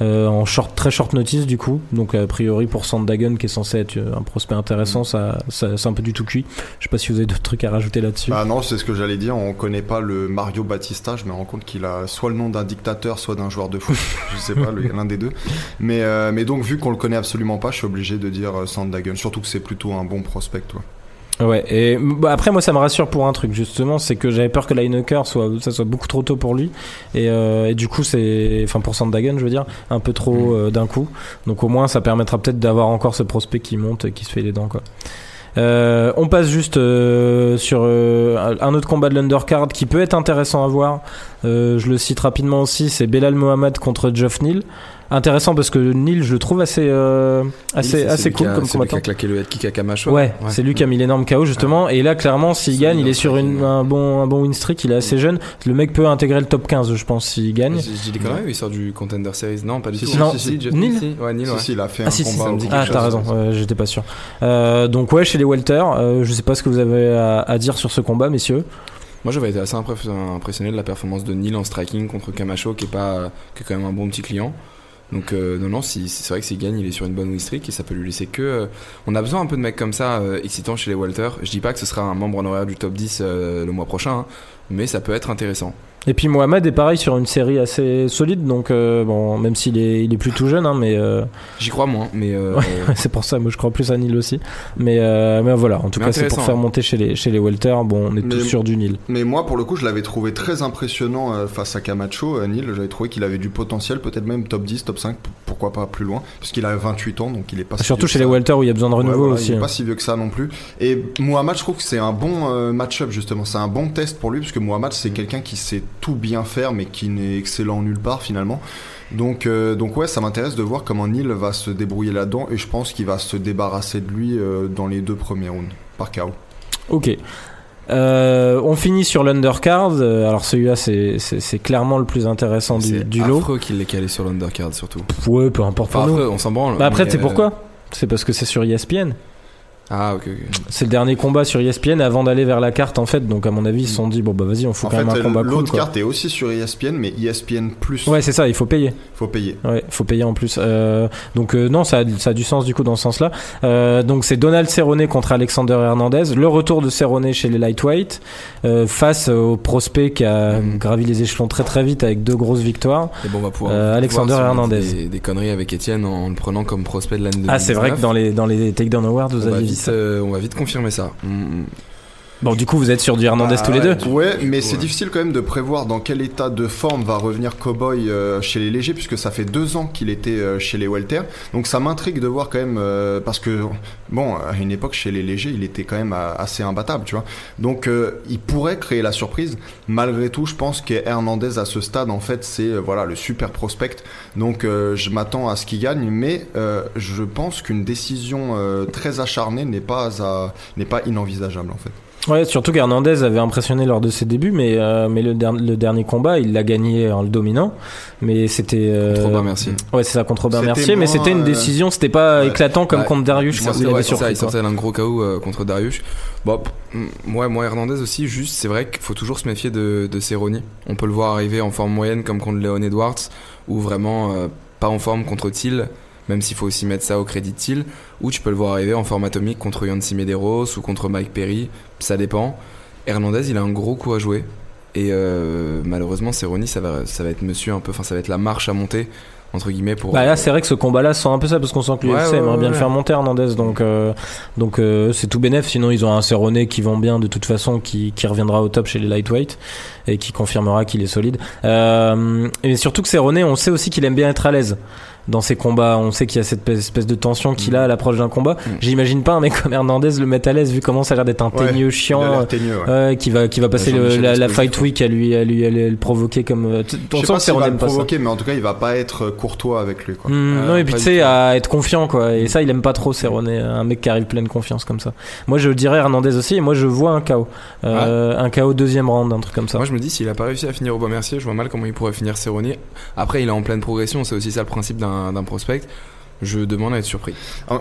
euh, en short très short notice du coup. Donc a priori pour Sandhagen qui est censé être euh, un prospect intéressant, ça, ça c'est un peu du tout cuit. Je sais pas si vous avez d'autres trucs à rajouter là-dessus. Ah non, c'est ce que j'allais dire. On connaît pas le Mario Batista. Je me rends compte qu'il a soit le nom d'un dictateur, soit d'un joueur de foot. je sais pas, l'un des deux. Mais, euh, mais donc, vu qu'on le connaît absolument pas, je suis obligé de dire Sandhagen. Surtout que c'est plutôt un bon prospect. Toi. Ouais, et bah, après moi ça me rassure pour un truc justement, c'est que j'avais peur que Lineker soit ça soit beaucoup trop tôt pour lui et, euh, et du coup c'est enfin pour Sandhagen je veux dire un peu trop euh, d'un coup. Donc au moins ça permettra peut-être d'avoir encore ce prospect qui monte et qui se fait les dents quoi. Euh, on passe juste euh, sur euh, un autre combat de l'undercard qui peut être intéressant à voir. Euh, je le cite rapidement aussi, c'est Belal Mohamed contre Geoff Neal. Intéressant parce que Neal, je le trouve assez euh, assez C'est assez qui cool a- comme celui qui combattant. a claqué le head kick à Camacho. Ouais, c'est lui qui a mis l'énorme KO justement. Et là, clairement, s'il C'est gagne, il est sur une, un bon un bon win streak. Il est assez jeune. Le mec peut intégrer le top 15, je pense, s'il gagne. Je je dis des conneries ou il sort du Contender Series Non, pas du tout. Non, si, si. Ouais, ouais. si, il a fait Ah un si, si, combat ça me au- dit Ah, t'as raison. ouais. J'étais pas sûr. Euh, donc ouais, chez les welter, euh, je sais pas ce que vous avez à, à dire sur ce combat, messieurs. Moi, j'avais été assez impressionné de la performance de Neal en striking contre Camacho, qui est pas, qui est quand même un bon petit client. Donc euh, non, non, si, c'est vrai que s'il gagne, il est sur une bonne win streak et ça peut lui laisser que. euh, on a besoin un peu de mecs comme ça, euh, excitants chez les Walter. Je dis pas que ce sera un membre honoraire du top 10 euh, le mois prochain, hein, mais ça peut être intéressant. Et puis Mohamed est pareil sur une série assez solide, donc euh, bon, même s'il est il est plus tout jeune, hein, mais euh, J'y crois moins, mais euh, Ouais. c'est pour ça. Moi, je crois plus à Neil aussi. Mais euh, mais voilà. En tout Mais cas, c'est pour faire ouais. monter chez les chez les welter. Bon, on est tous Mais- sur du Neil. Mais moi, pour le coup, je l'avais trouvé très impressionnant euh, face à Camacho, euh, Neil. J'avais trouvé qu'il avait du potentiel, peut-être même top 10, top 5, p- pourquoi pas plus loin, puisqu'il a 28 ans, donc il est pas si Surtout vieux chez que les welter où il y a besoin de Ouais, renouveau voilà, aussi. Il est hein. pas si vieux que ça non plus. Et Mohamed, je trouve que c'est un bon euh, match-up justement. C'est un bon test pour lui parce que Mohamed, c'est quelqu'un qui sait tout bien faire, mais qui n'est excellent nulle part finalement. Donc, euh, donc ouais, ça m'intéresse de voir comment Neil va se débrouiller là-dedans et je pense qu'il va se débarrasser de lui euh, dans les deux premiers rounds par KO. Ok. Euh, on finit sur l'undercard. Alors celui-là, c'est c'est c'est clairement le plus intéressant du, c'est du lot. affreux qu'il l'ait calé sur l'undercard surtout. Ouais, peu importe Enfin, pour nous. affreux, on s'en branle. Bah après, mais, tu sais euh, pourquoi? C'est parce que c'est sur ESPN. Ah, ok, ok. C'est le dernier combat sur ESPN avant d'aller vers la carte en fait. Donc à mon avis, ils se sont dit bon bah vas-y, on fout En quand fait, même un combat cool. l'autre carte est aussi sur ESPN, mais ESPN Plus, Ouais, c'est ça. Il faut payer. faut payer. Ouais, faut payer en plus. Euh, donc euh, non, ça a, ça a du sens du coup dans ce sens-là. Euh, donc c'est Donald Cerrone contre Alexander Hernandez. Le retour de Cerrone chez les lightweight euh, face au prospect qui a Mhm. gravi les échelons très très vite avec deux grosses victoires. Et bon, on va pouvoir. Euh, Alexander Hernandez. Des, des conneries avec Etienne en, en le prenant comme prospect de l'année 2019. Ah, c'est vrai que dans les dans les Takedown Awards, vous on aviez dit euh, on va vite confirmer ça. Mm, mm. Bon, du coup, vous êtes sur du Hernandez Bah, tous les ouais, deux. Ouais, mais c'est difficile quand même de prévoir dans quel état de forme va revenir Cowboy euh, chez les légers, puisque ça fait deux ans qu'il était euh, chez les welter. Donc ça m'intrigue de voir quand même, euh, parce que bon, à une époque chez les légers, il était quand même assez imbattable, tu vois. Donc euh, il pourrait créer la surprise. Malgré tout, je pense que Hernandez à ce stade, en fait, c'est euh, voilà le super prospect. Donc euh, je m'attends à ce qu'il gagne, mais euh, je pense qu'une décision euh, très acharnée n'est pas n'est pas inenvisageable en fait. Ouais, surtout qu'Hernandez avait impressionné lors de ses débuts, mais euh, mais le, der- le dernier combat, il l'a gagné en le dominant. Mais c'était euh, Contre Robert Mercier. Ouais, c'est ça contre Robert Mercier, mais c'était une euh, décision, c'était pas ouais. éclatant comme Ouais. contre Darius. Moi, il ouais, ça, il sortait d'un gros KO euh, contre Darius. Bon, ouais, moi Hernandez aussi, juste, c'est vrai qu'il faut toujours se méfier de, de Cerrone. On peut le voir arriver en forme moyenne comme contre Leon Edwards, ou vraiment euh, pas en forme contre Thiel, même s'il faut aussi mettre ça au crédit de Thiel, ou tu peux le voir arriver en forme atomique contre Yancy Medeiros ou contre Mike Perry, ça dépend. Hernandez, il a un gros coup à jouer. Et euh, malheureusement, Cerrone, ça va, ça va être monsieur un peu, enfin, ça va être la marche à monter entre guillemets pour. Bah là, c'est vrai que ce combat-là sent un peu ça parce qu'on sent que l'UFC Ouais, ouais, aimerait bien le faire monter Hernandez, donc euh, donc euh, c'est tout bénef. Sinon, ils ont un Cerrone qui vend bien de toute façon, qui, qui reviendra au top chez les lightweight et qui confirmera qu'il est solide. Euh, et surtout que Cerrone, on sait aussi qu'il aime bien être à l'aise dans ses combats. On sait qu'il y a cette espèce de tension qu'il a à l'approche d'un combat. Mm. J'imagine pas un mec comme Hernandez le mettre à l'aise vu comment ça a l'air d'être un teigneux chiant. teigneux, ouais. Ouais, qui va qui va passer le- la, fight week à lui à lui à lui- à le provoquer comme euh, on sent s'il va le provoquer, mais en tout cas, il va pas être courtois avec lui. Quoi. Hmm, Euh, non et puis tu sais à être confiant quoi et ça il aime pas trop Cerrone un mec qui arrive pleine confiance comme ça moi je dirais Hernandez aussi et moi je vois un KO Euh, un KO deuxième round un truc comme ça Moi je me dis s'il a pas réussi à finir au Mercier, je vois mal comment il pourrait finir Cerrone. Après il est en pleine progression, c'est aussi ça le principe d'un d'un prospect. Je demande à être surpris.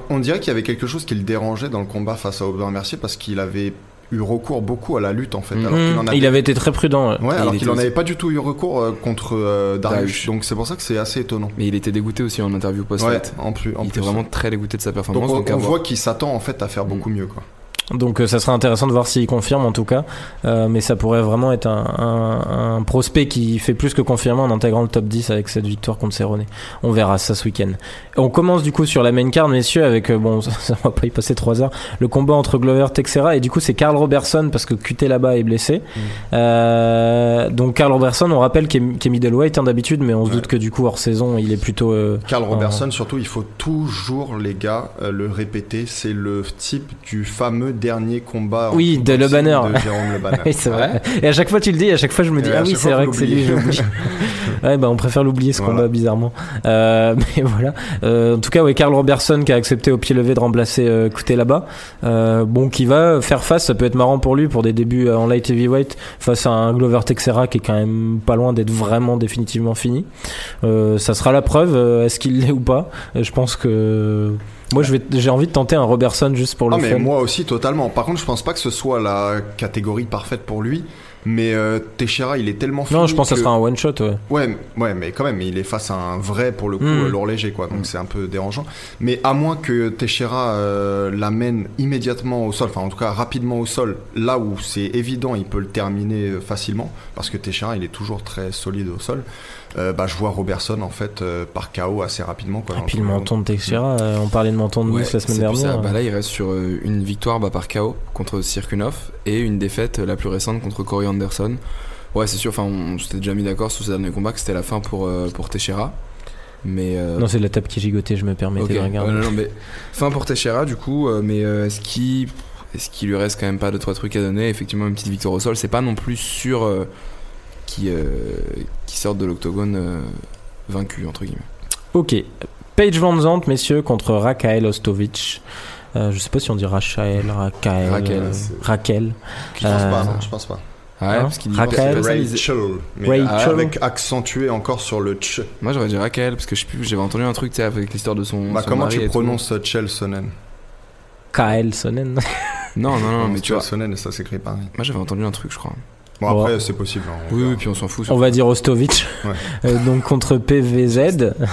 On- dirait qu'il y avait quelque chose qui le dérangeait dans le combat face à Aubin Mercier parce qu'il avait eu recours beaucoup à la lutte en fait. Alors qu'il en avait... il avait été très prudent ouais. Ouais, alors il qu'il était en avait pas du tout eu recours euh, contre euh, Darius. Donc c'est pour ça que c'est assez étonnant. Mais il était dégoûté aussi en interview Ouais, post-fight. en plus. En il était plus. vraiment très dégoûté de sa Donc performance. on, Donc, on voit qu'il s'attend en fait à faire beaucoup mieux quoi. Donc euh, ça serait intéressant de voir s'il confirme en tout cas. Euh, mais ça pourrait vraiment être un, un, un prospect qui fait plus que confirmer en intégrant le top 10 avec cette victoire contre Cerrone. On verra ça ce week-end. On commence du coup sur la main card messieurs avec euh, bon ça, ça va pas y passer 3 heures. Le combat entre Glover Texera et du coup c'est Carl Robertson parce que QT là-bas est blessé. Euh, donc Carl Robertson on rappelle qu'il est, qu'il est middleweight hein, d'habitude mais on se Ouais. doute que du coup hors saison il est plutôt euh, Carl Robertson, surtout, il faut toujours, les gars, euh, le répéter. C'est le type du fameux dernier combat. Oui, de Le Banner. De Jérôme Le Banner. Oui, c'est vrai. Et à chaque fois tu le dis, à chaque fois je me dis ah oui c'est vrai que c'est lui, j'oublie. ouais bah on préfère l'oublier ce Voilà. combat bizarrement. Euh, mais voilà. Euh, en tout cas ouais Carl Robertson qui a accepté au pied levé de remplacer euh, Couté là-bas. Euh, bon qui va faire face, ça peut être marrant pour lui pour des débuts en light heavyweight face à un Glover Texera qui est quand même pas loin d'être vraiment définitivement fini. Ça sera la preuve. Est-ce qu'il l'est ou pas Je pense que moi je vais j'ai envie de tenter un Robertson juste pour le Ah mais fun. moi aussi totalement. Par contre, je pense pas que ce soit la catégorie parfaite pour lui. Mais euh, Teixeira, il est tellement non, fini je pense que ça sera un one shot. Ouais. Ouais, ouais, mais quand même, il est face à un vrai pour le coup Mm. euh, lourd léger quoi. Donc Mm. c'est un peu dérangeant. Mais à moins que Teixeira euh, l'amène immédiatement au sol, enfin en tout cas rapidement au sol, là où c'est évident, il peut le terminer euh, facilement parce que Teixeira, il est toujours très solide au sol. Euh, bah je vois Robertson en fait euh, par KO assez rapidement quoi. Et puis le menton de Texera, euh, on parlait de menton de Ouais, mousse la semaine dernière. Bah là, il reste sur euh, une victoire bah, par KO contre Sirkunov et une défaite euh, la plus récente contre Corey Anderson. Ouais, c'est sûr. Enfin, on s'était déjà mis d'accord sur ce dernier combat que c'était la fin pour euh, pour Teixeira. Mais euh, Non, c'est la table qui gigotait, je me permettais de regarder. Non, mais fin pour Teixeira du coup. euh, mais euh, est-ce qu'il est-ce qu'il lui reste quand même pas deux trois trucs à donner? Effectivement, une petite victoire au sol. C'est pas non plus sûr euh, qui euh, qui sorte de l'octogone euh, vaincu entre guillemets. Ok. Paige Van Zandt, messieurs, contre Rakael Ostovic. Euh, je sais pas si on dit Rachel, Rakael. Raquel, euh, Raquel. Je pense Euh, pas, non, je pense pas. Ah ouais, Hein parce qu'il dit Raquel. Rachel, mais Rachel. avec accentué encore sur le ch. Moi j'aurais dit Raquel parce que je sais plus, j'avais entendu un truc avec l'histoire de son. Bah, son comment mari tu tout. prononces euh, Chelsonen Kael Sonnen. Non, non, non, mais tu vois. Chelsonen et ça s'écrit pareil. Moi j'avais entendu un truc, je crois. Bon Bon. après c'est possible. hein, Oui, oui, puis on s'en fout. On va dire Ostovic. Ouais. Euh, donc contre PVZ.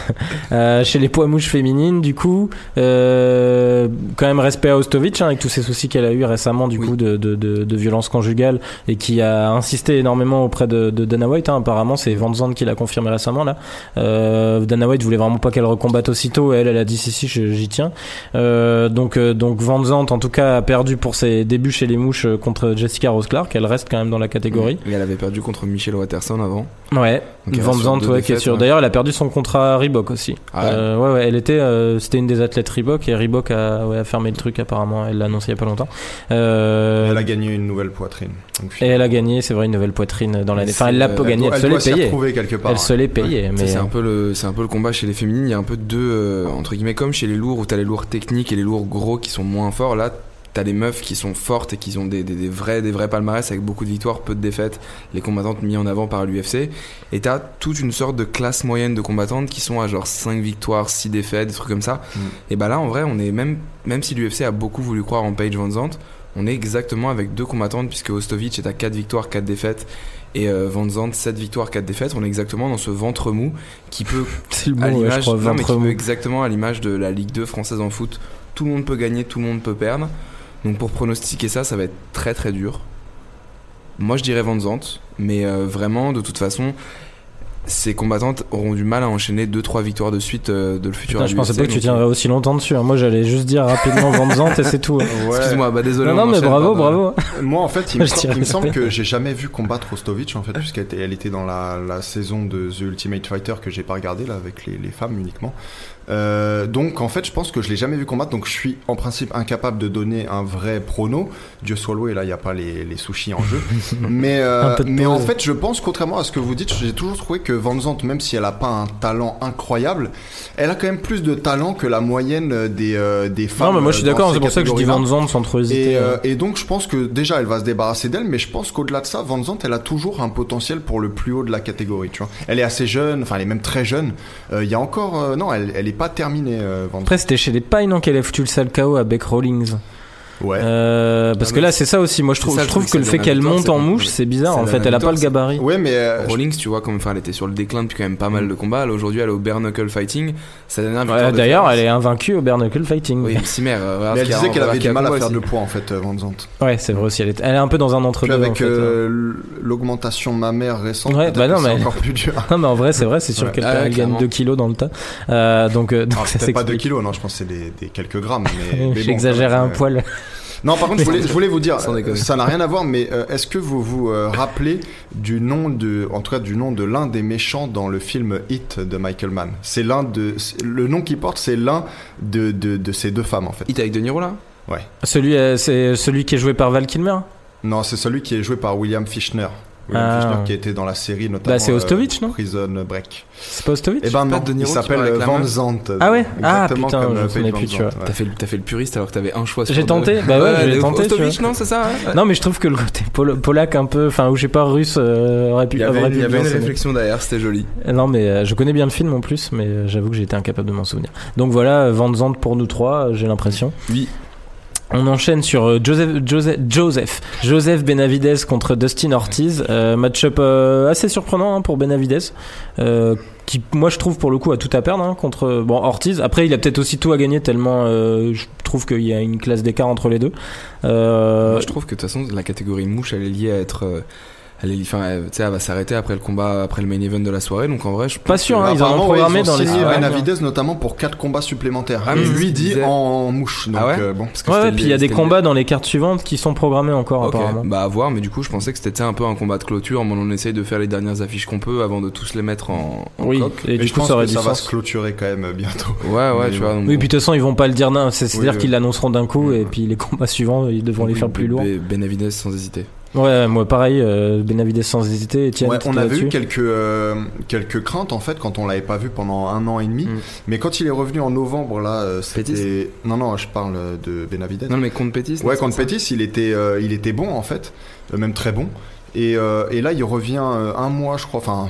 Euh, chez les poids mouches féminines, du coup. Euh, quand même respect à Ostovic, hein, avec tous ces soucis qu'elle a eu récemment, du Oui. coup, de, de, de, de violence conjugale, et qui a insisté énormément auprès de, de Dana White. hein. Apparemment, c'est Van Zandt qui l'a confirmé récemment, là. Euh, Dana White voulait vraiment pas qu'elle recombatte aussitôt, et elle, elle a dit si, si, j'y tiens. Euh, donc, euh, donc Van Zandt, en tout cas, a perdu pour ses débuts chez les mouches contre Jessica Rose Clark. Elle reste quand même dans la catégorie. Et elle avait perdu contre Michel Watterson avant. Ouais, Van Zandt, ouais, qui est sûr. ouais. D'ailleurs, elle a perdu son contrat à Reebok aussi. Ah ouais Euh, ouais, ouais, elle était, euh, c'était une des athlètes Reebok et Reebok a, ouais, a fermé le truc apparemment. Elle l'a annoncé il y a pas longtemps. Euh, Elle a gagné une nouvelle poitrine. Donc, et elle a gagné, c'est vrai, une nouvelle poitrine dans l'année. Enfin, elle l'a pas elle gagnée, elle se l'est payée. quelque part. Elle se l'est payée, mais c'est un peu le c'est un peu le combat chez les féminines il y a un peu deux euh, entre guillemets comme chez les lourds où t'as les lourds techniques et les lourds gros qui sont moins forts là t'as les meufs qui sont fortes et qui ont des, des, des vrais des vrais palmarès avec beaucoup de victoires peu de défaites les combattantes mises en avant par l'UFC et t'as toute une sorte de classe moyenne de combattantes qui sont à genre 5 victoires 6 défaites des trucs comme ça. Mm. et bah là en vrai on est même même si l'UFC a beaucoup voulu croire en Paige Van Zandt on est exactement avec deux combattantes puisque Ostovic est à 4 victoires 4 défaites et euh, Van Zandt 7 victoires 4 défaites. On est exactement dans ce ventre mou qui peut le à ouais, l'image veut exactement à l'image de la Ligue 2 française en foot tout le monde peut gagner tout le monde peut perdre donc pour pronostiquer ça ça va être très très dur moi je dirais Van Zandt mais euh, vraiment de toute façon ces combattantes auront du mal à enchaîner 2-3 victoires de suite euh, de le futur. Putain, je pensais pas que tu tiendrais aussi longtemps dessus. hein. Moi, j'allais juste dire rapidement Van Zandt et c'est tout. hein. euh, Excuse-moi, bah désolé. Non, on non, mais bravo, bravo. Moi, en fait, il me, il semble que j'ai jamais vu combattre Rostovich, en fait, puisqu'elle était, elle était dans la, la saison de The Ultimate Fighter que j'ai pas regardé là avec les, les femmes uniquement. Euh, donc, en fait, je pense que je l'ai jamais vu combattre, donc je suis en principe incapable de donner un vrai prono. Dieu soit loué, là, il n'y a pas les, les sushis en jeu. mais euh, mais en fait, je pense, contrairement à ce que vous dites, j'ai toujours trouvé que Van Zandt, même si elle a pas un talent incroyable, elle a quand même plus de talent que la moyenne des, euh, des femmes. Non, mais moi, je suis d'accord. ces C'est pour ça que je dis. Van Zandt sans trop hésiter. Et, euh. et donc je pense que déjà elle va se débarrasser d'elle, mais je pense qu'au-delà de ça, Van Zandt elle a toujours un potentiel pour le plus haut de la catégorie. Tu vois, elle est assez jeune, enfin elle est même très jeune. Il y a encore, non, elle, elle est pas terminée. Euh. Après, c'était chez les Pines non, qu'elle a foutu le sale KO à Beck Rawlings. Ouais. Euh, parce que mais là, c'est ça aussi. Moi, je c'est trouve, ça, je trouve que le c'est fait qu'elle monte c'est en mouche, c'est bizarre. c'est En fait, elle a pas le c'est- gabarit. Ouais, mais euh, Rawlings, tu vois, comme enfin, elle était sur le déclin depuis quand même pas mal de combats. Là, Aujourd'hui, elle est au bare knuckle fighting. Sa dernière victoire. Ouais, de D'ailleurs, elle est invaincue au bare knuckle fighting. Oui, Cimer. euh, mais elle disait qu'elle avait du mal à faire le poids en fait, euh, Van Zandt. Ouais, c'est vrai aussi. Elle est, elle est un peu dans un entre-deux. avec euh, l'augmentation mammaire récente, Ouais, bah non, c'est mais- encore plus dur. Non, mais en vrai, c'est vrai, c'est sûr qu'elle Ah gagne clairement. 2 kilos dans le tas. Donc, ça Peut-être pas 2 s'explique. kilos, non, je pense que c'est des, quelques grammes. Mais, mais J'exagérais un poil. Non, par contre, je voulais, je voulais vous dire, euh, ça n'a rien à voir, mais euh, est-ce que vous vous euh, rappelez du nom de, en tout cas du nom de l'un des méchants dans le film Hit de Michael Mann? C'est l'un de, le nom qu'il porte, c'est l'un de, de, de ces deux femmes en fait. Hit avec De Niro là? Ouais. Celui, euh, c'est celui qui est joué par Val Kilmer? Non, c'est celui qui est joué par William Fichtner. William Ah. Fichtner qui était dans la série notamment. Bah, c'est Ostovich, non Prison Break. C'est pas Ostovich Eh ben non, il qui s'appelle la Van Zandt. Ah ouais Ah, Exactement putain, comme je euh, Paige plus, tu vois. T'as fait, le- t'as fait le puriste alors que t'avais un choix sur J'ai deux. tenté, bah ouais, de- tenté, Ostovich, non, c'est ça ouais Non, mais je trouve que le côté pol- polac un peu, enfin, ou je sais pas, russe, euh, aurait pu, Il y avait, il y avait bien une réflexion derrière, c'était joli. Non, mais euh, je connais bien le film en plus, mais euh, j'avoue que j'ai été incapable de m'en souvenir. Donc voilà, euh, Van Zandt pour nous trois, euh, j'ai l'impression. Oui. On enchaîne sur euh, Joseph, Joseph, Joseph, Joseph Benavidez contre Dustin Ortiz. Euh, match-up euh, assez surprenant hein, pour Benavidez, euh, qui, moi, je trouve pour le coup a tout à perdre hein, contre bon Ortiz. Après, il a peut-être aussi tout à gagner tellement euh, je trouve qu'il y a une classe d'écart entre les deux. Euh, Moi, je trouve que de toute façon, la catégorie mouche, elle est liée à être. Euh, Elle, est, enfin, elle- tu sais, elle va s'arrêter après le combat, après le main event de la soirée. Donc en vrai, je Pas sûr, hein, ils en ont programmé ouais, ils ont dans les- signé ouais. Benavidez notamment pour 4 combats supplémentaires. Ah, lui dit disait- en mouche. Donc Ah ouais euh, bon. Parce que Ouais, ouais, puis il y a des combats dans les cartes suivantes qui sont programmés encore Ok, apparemment. bah à voir, mais du coup je pensais que c'était un peu un combat de clôture, mais on essaye de faire les dernières affiches qu'on peut avant de tous les mettre en, en oui, coque. et du je coup pense ça que ça va se clôturer quand même bientôt. Ouais, ouais, tu vois. Oui, puis de toute façon, ils vont pas le dire C'est-à-dire qu'ils l'annonceront d'un coup Oui, et puis les combats suivants, ils devront les faire plus lourds. Be- Benavidez sans hésiter. Ouais, moi pareil, euh, Benavidez sans hésiter. Etienne, Ouais, on avait eu quelques euh, quelques craintes en fait quand on l'avait pas vu pendant un an et demi. Mm. Mais quand il est revenu en novembre là, euh, c'était non non, je parle de Benavidez. Non, mais contre Pétis Ouais, contre Pétis, il était, euh, il était bon en fait, euh, même très bon. Et, euh, et là, il revient euh, un mois, je crois, enfin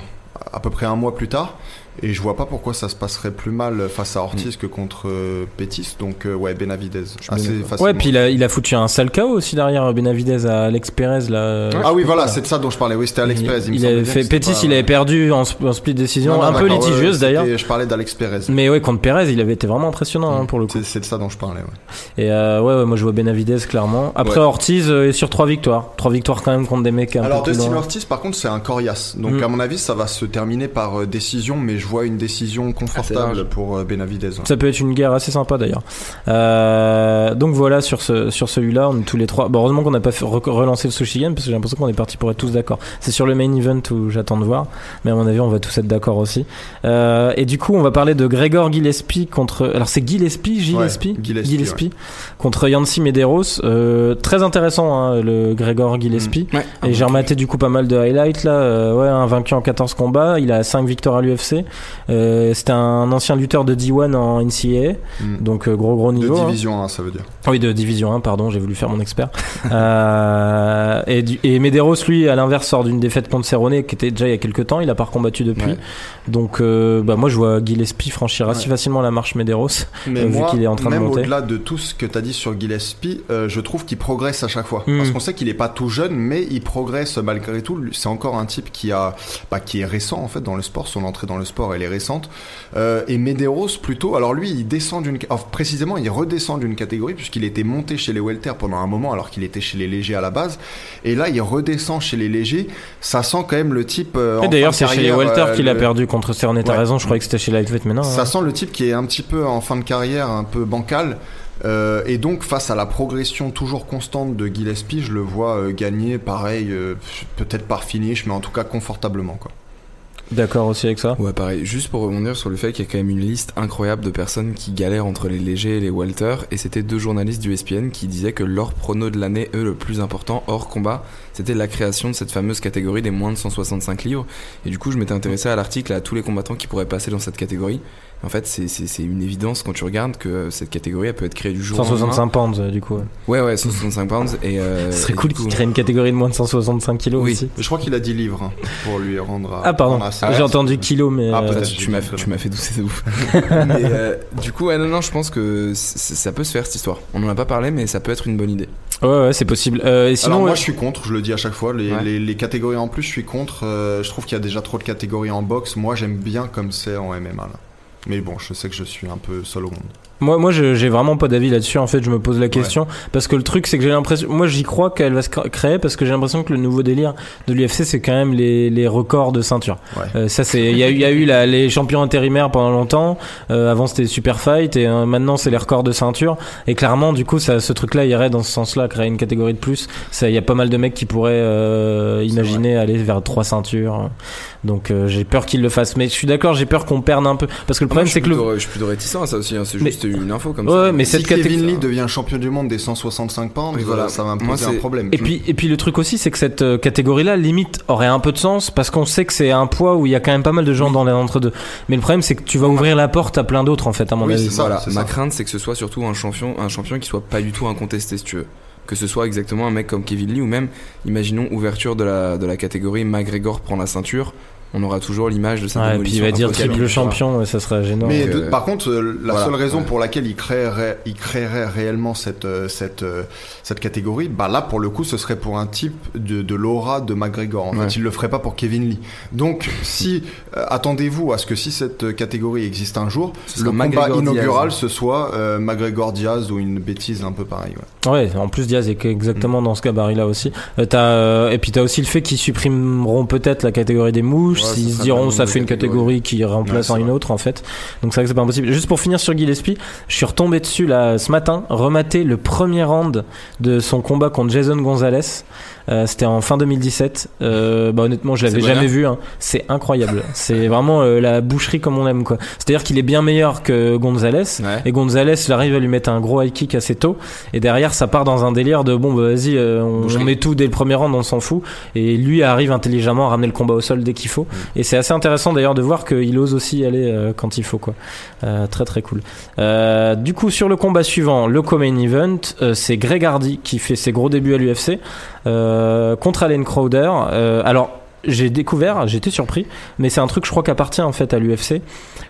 à peu près un mois plus tard. Et je vois pas pourquoi ça se passerait plus mal face à Ortiz que contre euh, Pétis. Donc euh, ouais, Benavidez. Assez. Ouais, puis il a, il a foutu un sale KO aussi derrière Benavidez à Alex Perez là. Ouais, Ah oui, voilà, c'est de ça dont je parlais. Oui, c'était Alex Il- Perez. Il, il avait fait Pétis, pas- il avait perdu en, sp- en split décision, Non, non, un peu ouais, litigieuse c'était- d'ailleurs. Je parlais d'Alex Perez. Mais ouais, contre Perez, il avait été vraiment impressionnant hein, pour le coup. C'est de ça dont je parlais. Ouais. Et euh, ouais, ouais, moi je vois Benavidez clairement. Après Ouais. Ortiz euh, est sur trois victoires, trois victoires quand même contre des mecs un Alors Dustin. Ortiz, par contre, c'est un coriace. Donc Mm. à mon avis, ça va se terminer par euh, décision, mais je vois une décision confortable pour euh, Benavidez. Ça peut être une guerre assez sympa d'ailleurs. Euh, donc voilà sur ce sur celui-là, on est tous les trois. Bon, heureusement qu'on n'a pas relancé le sushi game parce que j'ai l'impression qu'on est parti pour être tous d'accord. C'est sur le main event où j'attends de voir, mais à mon avis on va tous être d'accord aussi. Euh, et du coup on va parler de Gregor Gillespie contre. Alors c'est Gillespie, Gillespie, Ouais, Gillespie, contre Yancy Medeiros. Euh, très intéressant hein, le Gregor Gillespie. Ouais. Et j'ai rematé du coup pas mal de highlights là. Euh, ouais, un vaincu en 14 combats. Il a 5 victoires à l'UFC. Euh, C'était un ancien lutteur de D1 en NCAA. Mm. Donc euh, gros gros De niveau. hein. division 1, ça veut dire. Oui, de division 1, pardon, j'ai voulu faire mon expert. euh, et, et Medeiros, lui, à l'inverse, sort d'une défaite contre Cerrone qui était déjà il y a quelques temps. Il a pas recombattu depuis. Ouais. Donc, euh, bah, moi, je vois Gillespie franchir assez Ouais. facilement la marche Medeiros. Mais Euh, vu qu'il est en train de même monter. au-delà de tout ce que tu as dit sur Gillespie, euh, je trouve qu'il progresse à chaque fois. Mm. Parce qu'on sait qu'il est pas tout jeune, mais il progresse malgré tout. C'est encore un type qui a, bah, qui est récent en fait dans le sport. Son entrée dans le sport Bellator et les récentes. Euh, et Medeiros plutôt, alors lui il descend d'une, précisément il redescend d'une catégorie puisqu'il était monté chez les welter pendant un moment alors qu'il était chez les légers à la base. Et là il redescend chez les légers. Ça sent quand même le type. euh, Et d'ailleurs, c'est chez les welter euh, qu'il a perdu contre Cerrone. T'as Ouais. raison, je croyais que c'était chez Lightweight, mais non. Ça hein. sent le type qui est un petit peu en fin de carrière, un peu bancal. Euh, et donc face à la progression toujours constante de Gillespie, je le vois euh, gagner pareil, euh, peut-être par finish, mais en tout cas confortablement. Quoi. D'accord aussi avec ça. Ouais, pareil. Juste pour rebondir sur le fait qu'il y a quand même une liste incroyable de personnes qui galèrent entre les légers et les welter. Et c'était deux journalistes du ESPN qui disaient que leur prono de l'année, eux, le plus important, hors combat, c'était la création de cette fameuse catégorie des moins de 165 livres. Et du coup, je m'étais intéressé à l'article, à tous les combattants qui pourraient passer dans cette catégorie. En fait, c'est- une évidence quand tu regardes que cette catégorie, elle peut être créée du jour au lendemain. 165 pounds, euh, du coup. ouais. Ouais, ouais, 165 pounds. Et, euh, Ce serait et cool qu'il crée une catégorie de moins de 165 kilos Oui. aussi. Je crois qu'il a 10 livres hein, pour lui rendre à. Ah, pardon. J'ai entendu kilo, mais. Ah, euh, peut-être. tu m'as tu m'as fait doucer de ouf. mais euh, du coup, ouais, non, non, je pense que ça peut se faire cette histoire. On en a pas parlé, mais ça peut être une bonne idée. Ouais, ouais, c'est possible. Euh, et sinon, Alors moi ouais, je suis contre, je le dis à chaque fois, les, Ouais. les, les catégories en plus je suis contre, euh, je trouve qu'il y a déjà trop de catégories en boxe, moi j'aime bien comme c'est en MMA là. Mais bon, je sais que je suis un peu seul au monde. Moi, moi, je- j'ai vraiment pas d'avis là-dessus. En fait, je me pose la question parce que le truc, c'est que j'ai l'impression. Moi, j'y crois qu'elle va se cr- créer parce que j'ai l'impression que le nouveau délire de l'UFC, c'est quand même les, les records de ceinture. Ouais. Euh, ça, c'est. Il y a, eu- il y a eu la- les champions intérimaires pendant longtemps. Euh, avant, c'était Super Fight et euh, maintenant, c'est les records de ceinture. Et clairement, du coup, ça, ce truc-là irait dans ce sens-là, créer une catégorie de plus. Ça, il y a pas mal de mecs qui pourraient euh, imaginer aller vers trois ceintures. Donc, euh, j'ai peur qu'ils le fassent. Mais je suis d'accord, j'ai peur qu'on perde un peu parce que le Ah, problème, c'est que le. je suis plutôt réticent à ça aussi. hein, C'est Mais- juste une info comme Ouais, ça. ouais, mais si cette Kevin catégorie. Lee devient champion du monde des 165 pounds, Oui, voilà. ça va me poser un problème. Et puis, et puis le truc aussi, c'est que cette euh, catégorie-là, limite, aurait un peu de sens parce qu'on sait que c'est un poids où il y a quand même pas mal de gens dans les entre-deux. Mais le problème, c'est que tu vas ouvrir la porte à plein d'autres, en fait, à mon Oui, avis. c'est ça. voilà, ma ça. crainte c'est que ce soit surtout un champion, un champion qui soit pas du tout incontesté si tu veux. Que ce soit exactement un mec comme Kevin Lee ou même, imaginons, ouverture de la, de la catégorie McGregor prend la ceinture, on aura toujours l'image de sa Ouais, et puis démolition. il va dire triple champion, ouais, ça serait gênant. Mais de- euh, par contre, euh, la voilà, seule raison ouais. pour laquelle il créerait, il créerait réellement cette, euh, cette, cette catégorie, bah là, pour le coup, ce serait pour un type de, de l'aura de McGregor. En Ouais. fait, il le ferait pas pour Kevin Lee. Donc, si, euh, attendez-vous à ce que si cette catégorie existe un jour, Ce le sera combat McGregor inaugural, Diaz. ce soit euh, McGregor Diaz ou une bêtise un peu pareille. ouais. Ouais, en plus Diaz est exactement Mm. dans ce gabarit-là aussi. Euh, t'as, euh, et puis t'as aussi le fait qu'ils supprimeront peut-être la catégorie des mouches, Ouais, s'ils se serait diront ça fait une catégorie. catégorie qui remplace Ouais, en une autre en fait. Donc c'est vrai que c'est pas impossible. Juste pour finir sur Gillespie, je suis retombé dessus là ce matin, rematé le premier round de son combat contre Jason Gonzalez. Euh, C'était en fin 2017. Euh, bah honnêtement, je l'avais jamais vu. hein. C'est incroyable. c'est vraiment euh, la boucherie comme on aime quoi. C'est-à-dire qu'il est bien meilleur que Gonzalez. Ouais. Et Gonzalez, il arrive à lui mettre un gros high kick assez tôt. Et derrière, ça part dans un délire de bon, bah, vas-y, euh, on, on met tout dès le premier round, on s'en fout. Et lui arrive intelligemment à ramener le combat au sol dès qu'il faut. Et c'est assez intéressant d'ailleurs de voir qu'il ose aussi y aller euh, quand il faut, quoi. Euh, très très cool. Euh, du coup, sur le combat suivant, le co-main event, euh, c'est Greg Hardy qui fait ses gros débuts à l'UFC contre Allen Crowder. Euh, alors. J'ai découvert, j'étais surpris, mais c'est un truc je crois qui appartient en fait à l'UFC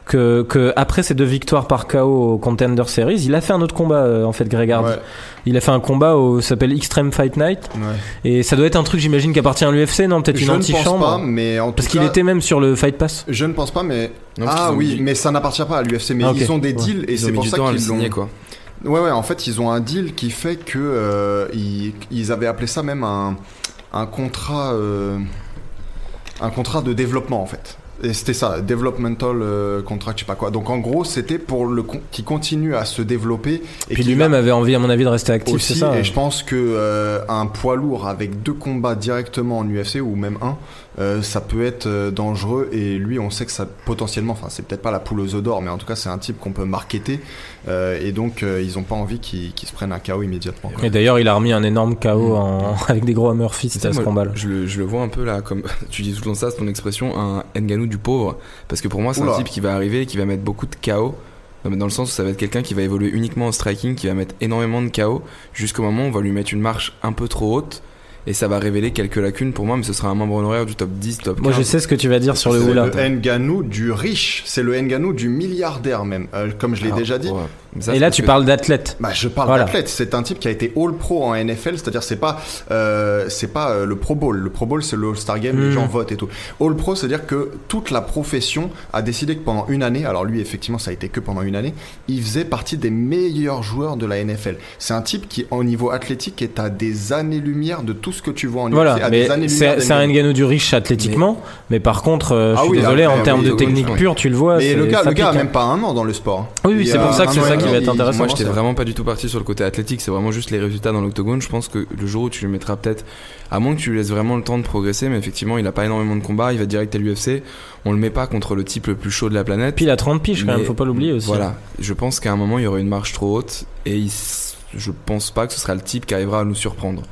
que, que après ces deux victoires par KO au Contender Series, il a fait un autre combat euh, en fait Greg Hardy. Ouais, Il a fait un combat au ça s'appelle Extreme Fight Night ouais. et ça doit être un truc j'imagine qui appartient à l'UFC non? Peut-être Je une ne pense pas, antichambre mais en tout parce qu'il était même sur le Fight Pass. Je ne pense pas, mais Non, ah oui, mais ça n'appartient pas à l'UFC. Mais Ah, ils ont des Ouais. deals et c'est pour ça qu'ils l'ont. quoi. Ouais, ouais, en fait, ils ont un deal qui fait que euh, ils, ils avaient appelé ça même un, un contrat, euh, un contrat de développement en fait. Et c'était ça, developmental euh, contract, je sais pas quoi. Donc en gros, c'était pour le con- qui continue à se développer. Et puis qui lui-même va avait envie à mon avis de rester actif, c'est aussi. ça. Et je pense que un poids lourd avec deux combats directement en UFC ou même un, euh, ça peut être euh, dangereux. Et lui, on sait que ça potentiellement, enfin, c'est peut-être pas la poule aux œufs d'or, mais en tout cas, c'est un type qu'on peut marketer. Euh, et donc, euh, ils ont pas envie qu'il se prenne un KO immédiatement. quoi. Et d'ailleurs, il a remis un énorme KO en... avec des gros hammer fists à ce moi, combat-là. Je le, je le vois un peu là, comme tu dis tout le temps ça, c'est ton expression, un Nganou du pauvre. Parce que pour moi, c'est un type qui va arriver et qui va mettre beaucoup de KO. Non, mais Dans le sens où ça va être quelqu'un qui va évoluer uniquement en striking, qui va mettre énormément de KO, jusqu'au moment où on va lui mettre une marche un peu trop haute. Et ça va révéler quelques lacunes pour moi, mais ce sera un membre honoraire du top 10, top 15. Moi, je sais ce que tu vas dire sur le C'est Oula. le Nganou du riche, c'est le Nganou du milliardaire même. Euh, comme je l'ai Alors, déjà dit, ouais. Ça, Et là, tu que- parles d'athlète. Bah, je parle Voilà. d'athlète. C'est un type qui a été All Pro en NFL, c'est-à-dire c'est pas euh, c'est pas euh, le Pro Bowl. Le Pro Bowl c'est le All Star Game, Mm. les gens votent et tout. All Pro, c'est-à-dire que toute la profession a décidé que pendant une année, alors lui effectivement ça a été que pendant une année, il faisait partie des meilleurs joueurs de la NFL. C'est un type qui au niveau athlétique est à des années-lumière de tout ce que tu vois en UFC, Voilà, c'est un Ngannou du riche athlétiquement, mais, par contre, euh, je Ah suis oui, désolé, après, en oui, termes de oui, technique oui. pure, tu le vois. Mais c'est- le gars, le gars a hein. même pas un an dans le sport. Oui, oui, c'est pour ça que c'est ça qui va demi, être il- intéressant. Moi, j'étais vraiment pas du tout parti sur le côté athlétique. C'est vraiment juste les résultats dans l'octogone. Je pense que le jour où tu lui mettras peut-être, à moins que tu lui laisses vraiment le temps de progresser, mais effectivement, il a pas énormément de combats. Il va direct à l'UFC. On le met pas contre le type le plus chaud de la planète. Puis il a 30 piges quand même, faut pas l'oublier aussi. Voilà. Je pense qu'à un moment, il y aurait une marche trop haute et il je pense pas que ce sera le type qui arrivera à nous surprendre.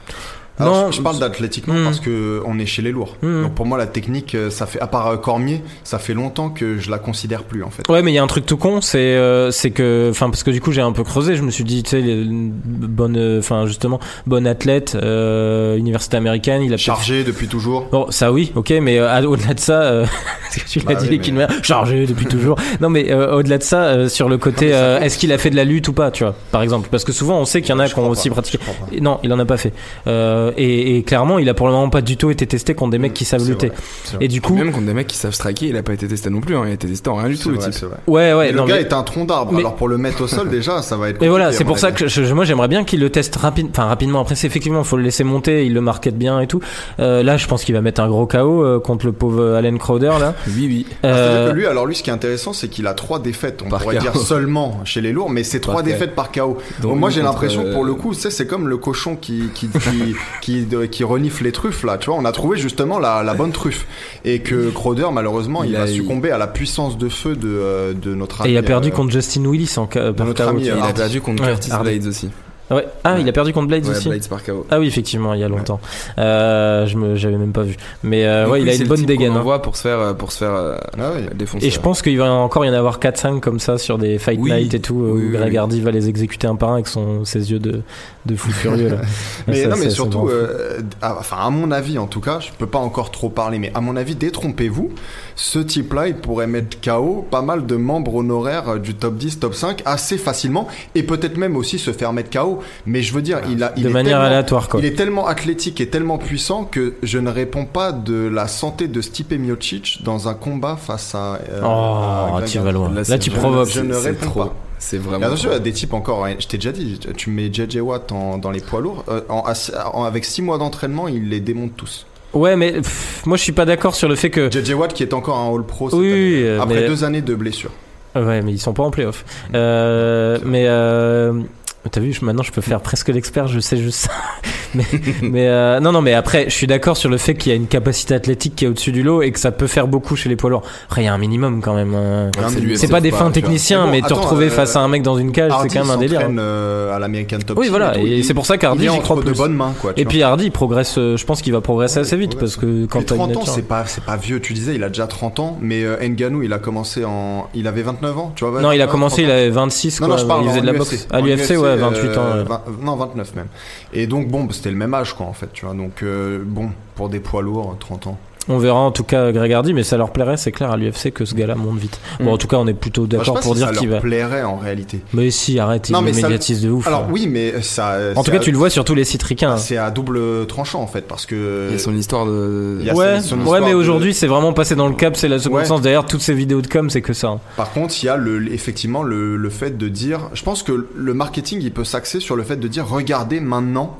Alors, Non, je, je parle d'athlétiquement Hmm. parce que on est chez les lourds. Hmm. Donc pour moi la technique, euh, ça fait à part euh, Cormier, ça fait longtemps que je la considère plus en fait. Ouais, mais il y a un truc tout con, c'est euh, c'est que, enfin, parce que du coup j'ai un peu creusé, je me suis dit, tu sais, bonne, euh, enfin justement, bonne athlète, euh, université américaine, il a Chargé depuis toujours. Bon, ça oui, ok, mais au-delà de ça, tu l'as Bah dit, oui, mais- chargé depuis toujours. Non, mais au-delà de ça, sur le côté, est-ce qu'il a fait de la lutte ou pas, tu vois, par exemple, parce que souvent on sait qu'il y en a qui ont aussi pas, pratiqué. Non, il en a pas fait. Euh, et, et clairement, il a pour le moment pas du tout été testé contre des mecs qui savent lutter. Et du coup, Même contre des mecs qui savent striker, il a pas été testé non plus. Hein. Il a été testé en rien du tout, le type. ouais, ouais, Et non, le gars mais- est un tronc d'arbre. mais- Alors pour le mettre au sol déjà, ça va être. Et voilà, c'est pour ça que je- moi j'aimerais bien qu'il le teste rapide, enfin rapidement. Après, c'est effectivement, faut le laisser monter, il le market bien et tout. Euh, là, je pense qu'il va mettre un gros KO euh, contre le pauvre Allen Crowder là. Oui, oui. Ah, C'est-à-dire Euh, que lui, alors lui, ce qui est intéressant, c'est qu'il a trois défaites. On Par pourrait KO. dire seulement chez les lourds, mais c'est trois défaites par KO. Donc, moi, j'ai l'impression, euh, pour le coup, c'est comme le cochon qui qui de- renifle les truffes là. Tu vois, on a trouvé justement la, la bonne truffe et que Crowder, malheureusement, il, Il a, a- succombé à la puissance de feu de euh, de notre. et il a ami, perdu euh, contre Justin Willis en ca- par notre ami, il a perdu contre Ouais, Curtis. Blades aussi. Ouais. Ah, il a perdu contre Blades Ouais, aussi. Blades par KO. Ah oui, effectivement, il y a longtemps. Euh, je me, j'avais même pas vu. Mais euh, ouais, il a une bonne dégaine. hein. envoie pour se faire, euh, pour se faire euh, Ah défoncer. Et je pense qu'il va encore y en avoir 4-5 comme ça sur des Fight Oui. Night et tout, Oui, où oui, Greg oui. Hardy va les exécuter un par un avec son, ses yeux de, de fou furieux. Là. Mais Ça, non, mais surtout, euh, à- enfin, à mon avis, en tout cas, je peux pas encore trop parler, mais à mon avis, détrompez-vous, ce type-là, il pourrait mettre KO pas mal de membres honoraires du top 10, top 5 assez facilement, et peut-être même aussi se faire mettre KO. Mais je veux dire, il a, il de est manière tellement- aléatoire, quoi. Il est tellement athlétique et tellement puissant que je ne réponds pas de la santé de Stipe Miocic dans un combat face à. euh, Oh, à tu vas loin. Là, tu provoques. Je ne réponds trop. pas. C'est vraiment. attention, il y trop. a des types encore, hein, je t'ai déjà dit, tu mets JJ Watt en- dans les poids lourds, euh, en- en- avec 6 mois d'entraînement, il les démonte tous. Ouais, mais pff, moi je suis pas d'accord sur le fait que. JJ Watt qui est encore un All Pro cette Oui, année, oui, euh, après mais- deux années de blessure. Ouais, mais ils sont pas en playoff. Euh, mais euh, t'as vu, maintenant je peux faire presque l'expert, je sais juste ça. mais mais euh, non, non, mais après, je suis d'accord sur le fait qu'il y a une capacité athlétique qui est au-dessus du lot et que ça peut faire beaucoup chez les poids lourds. Après, il y a un minimum quand même. hein. Ouais, c'est pas des fins techniciens, Mais te retrouver euh, face à un mec dans une cage, c'est quand même un délire. euh, à l'American Top Oui, voilà, tout. et Il- c'est pour ça qu'Hardy, j'y crois de bonnes mains, quoi. Et vois. puis Hardy, progresse, euh, je pense qu'il va progresser assez vite parce que quand t'as une 30 ans, c'est pas, c'est pas vieux. Tu disais, il a déjà 30 ans, mais Ngannou, il a commencé en. Il avait 29 ans, tu vois. Non, il a 29, commencé, 30 il avait 26, Non, quoi. il faisait de la boxe. À l'UFC, ouais, euh, 28 ans. ouais. 20 non, 29 même. Et donc, bon, c'était le même âge, quoi, en fait, tu vois. Donc, euh, bon, pour des poids lourds, 30 ans. On verra en tout cas Greg Hardy, mais ça leur plairait, c'est clair, à l'UFC que ce gars-là monte vite. Bon, Mm. en tout cas, on est plutôt d'accord pour si dire ça qu'il leur va. plairait en réalité. Mais si, arrête, il Non, le mais ça- médiatise de ouf. Alors, hein. oui, mais ça. En tout c'est cas, à- tu le vois sur tous les sites ricains. C'est à double tranchant, en fait, parce que. Il y a son histoire de. Il Ouais, son ouais, mais de- aujourd'hui, c'est vraiment passé dans le cap, c'est la seconde Ouais. sens. D'ailleurs, toutes ces vidéos de com, c'est que ça. hein. Par contre, il y a le, effectivement le, le fait de dire. Je pense que le marketing, il peut s'axer sur le fait de dire regardez maintenant,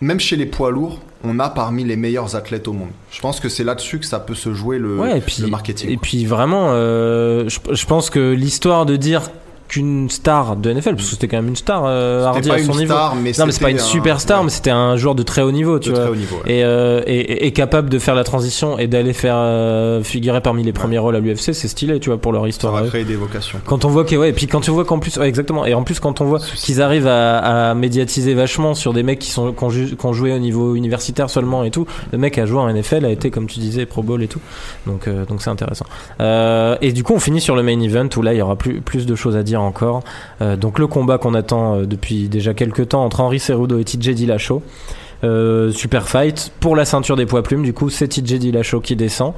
même chez les poids lourds, on a parmi les meilleurs athlètes au monde. Je pense que c'est là-dessus que ça peut se jouer le, Ouais, et puis, le marketing. et quoi. puis vraiment, euh, je, je pense que l'histoire de dire qu'une star de NFL, parce que c'était quand même une star, euh, Hardy à son une niveau. star, mais non, mais c'est pas une un- superstar, ouais, mais c'était un joueur de très haut niveau, tu de vois. très haut niveau. ouais. Et, euh, et, capable de faire la transition et d'aller faire euh, figurer parmi les premiers rôles à l'UFC, c'est stylé, tu vois, pour leur Ça histoire. à va créer des vocations. Quand on voit que ouais, et puis quand tu vois qu'en plus ouais, exactement et en plus quand on voit qu'ils arrivent à, à médiatiser vachement sur des mecs qui sont qui ont joué au niveau universitaire seulement et tout, le mec a joué en NFL, a été comme tu disais Pro Bowl et tout, donc euh, donc c'est intéressant. Euh, et du coup on finit sur le main event où là il y aura plus plus de choses à dire encore. Euh, donc le combat qu'on attend euh, depuis déjà quelques temps entre Henri Cerudo et TJ Dillashaw. Euh, super fight pour la ceinture des poids plumes. Du coup, c'est TJ Dillashaw qui descend.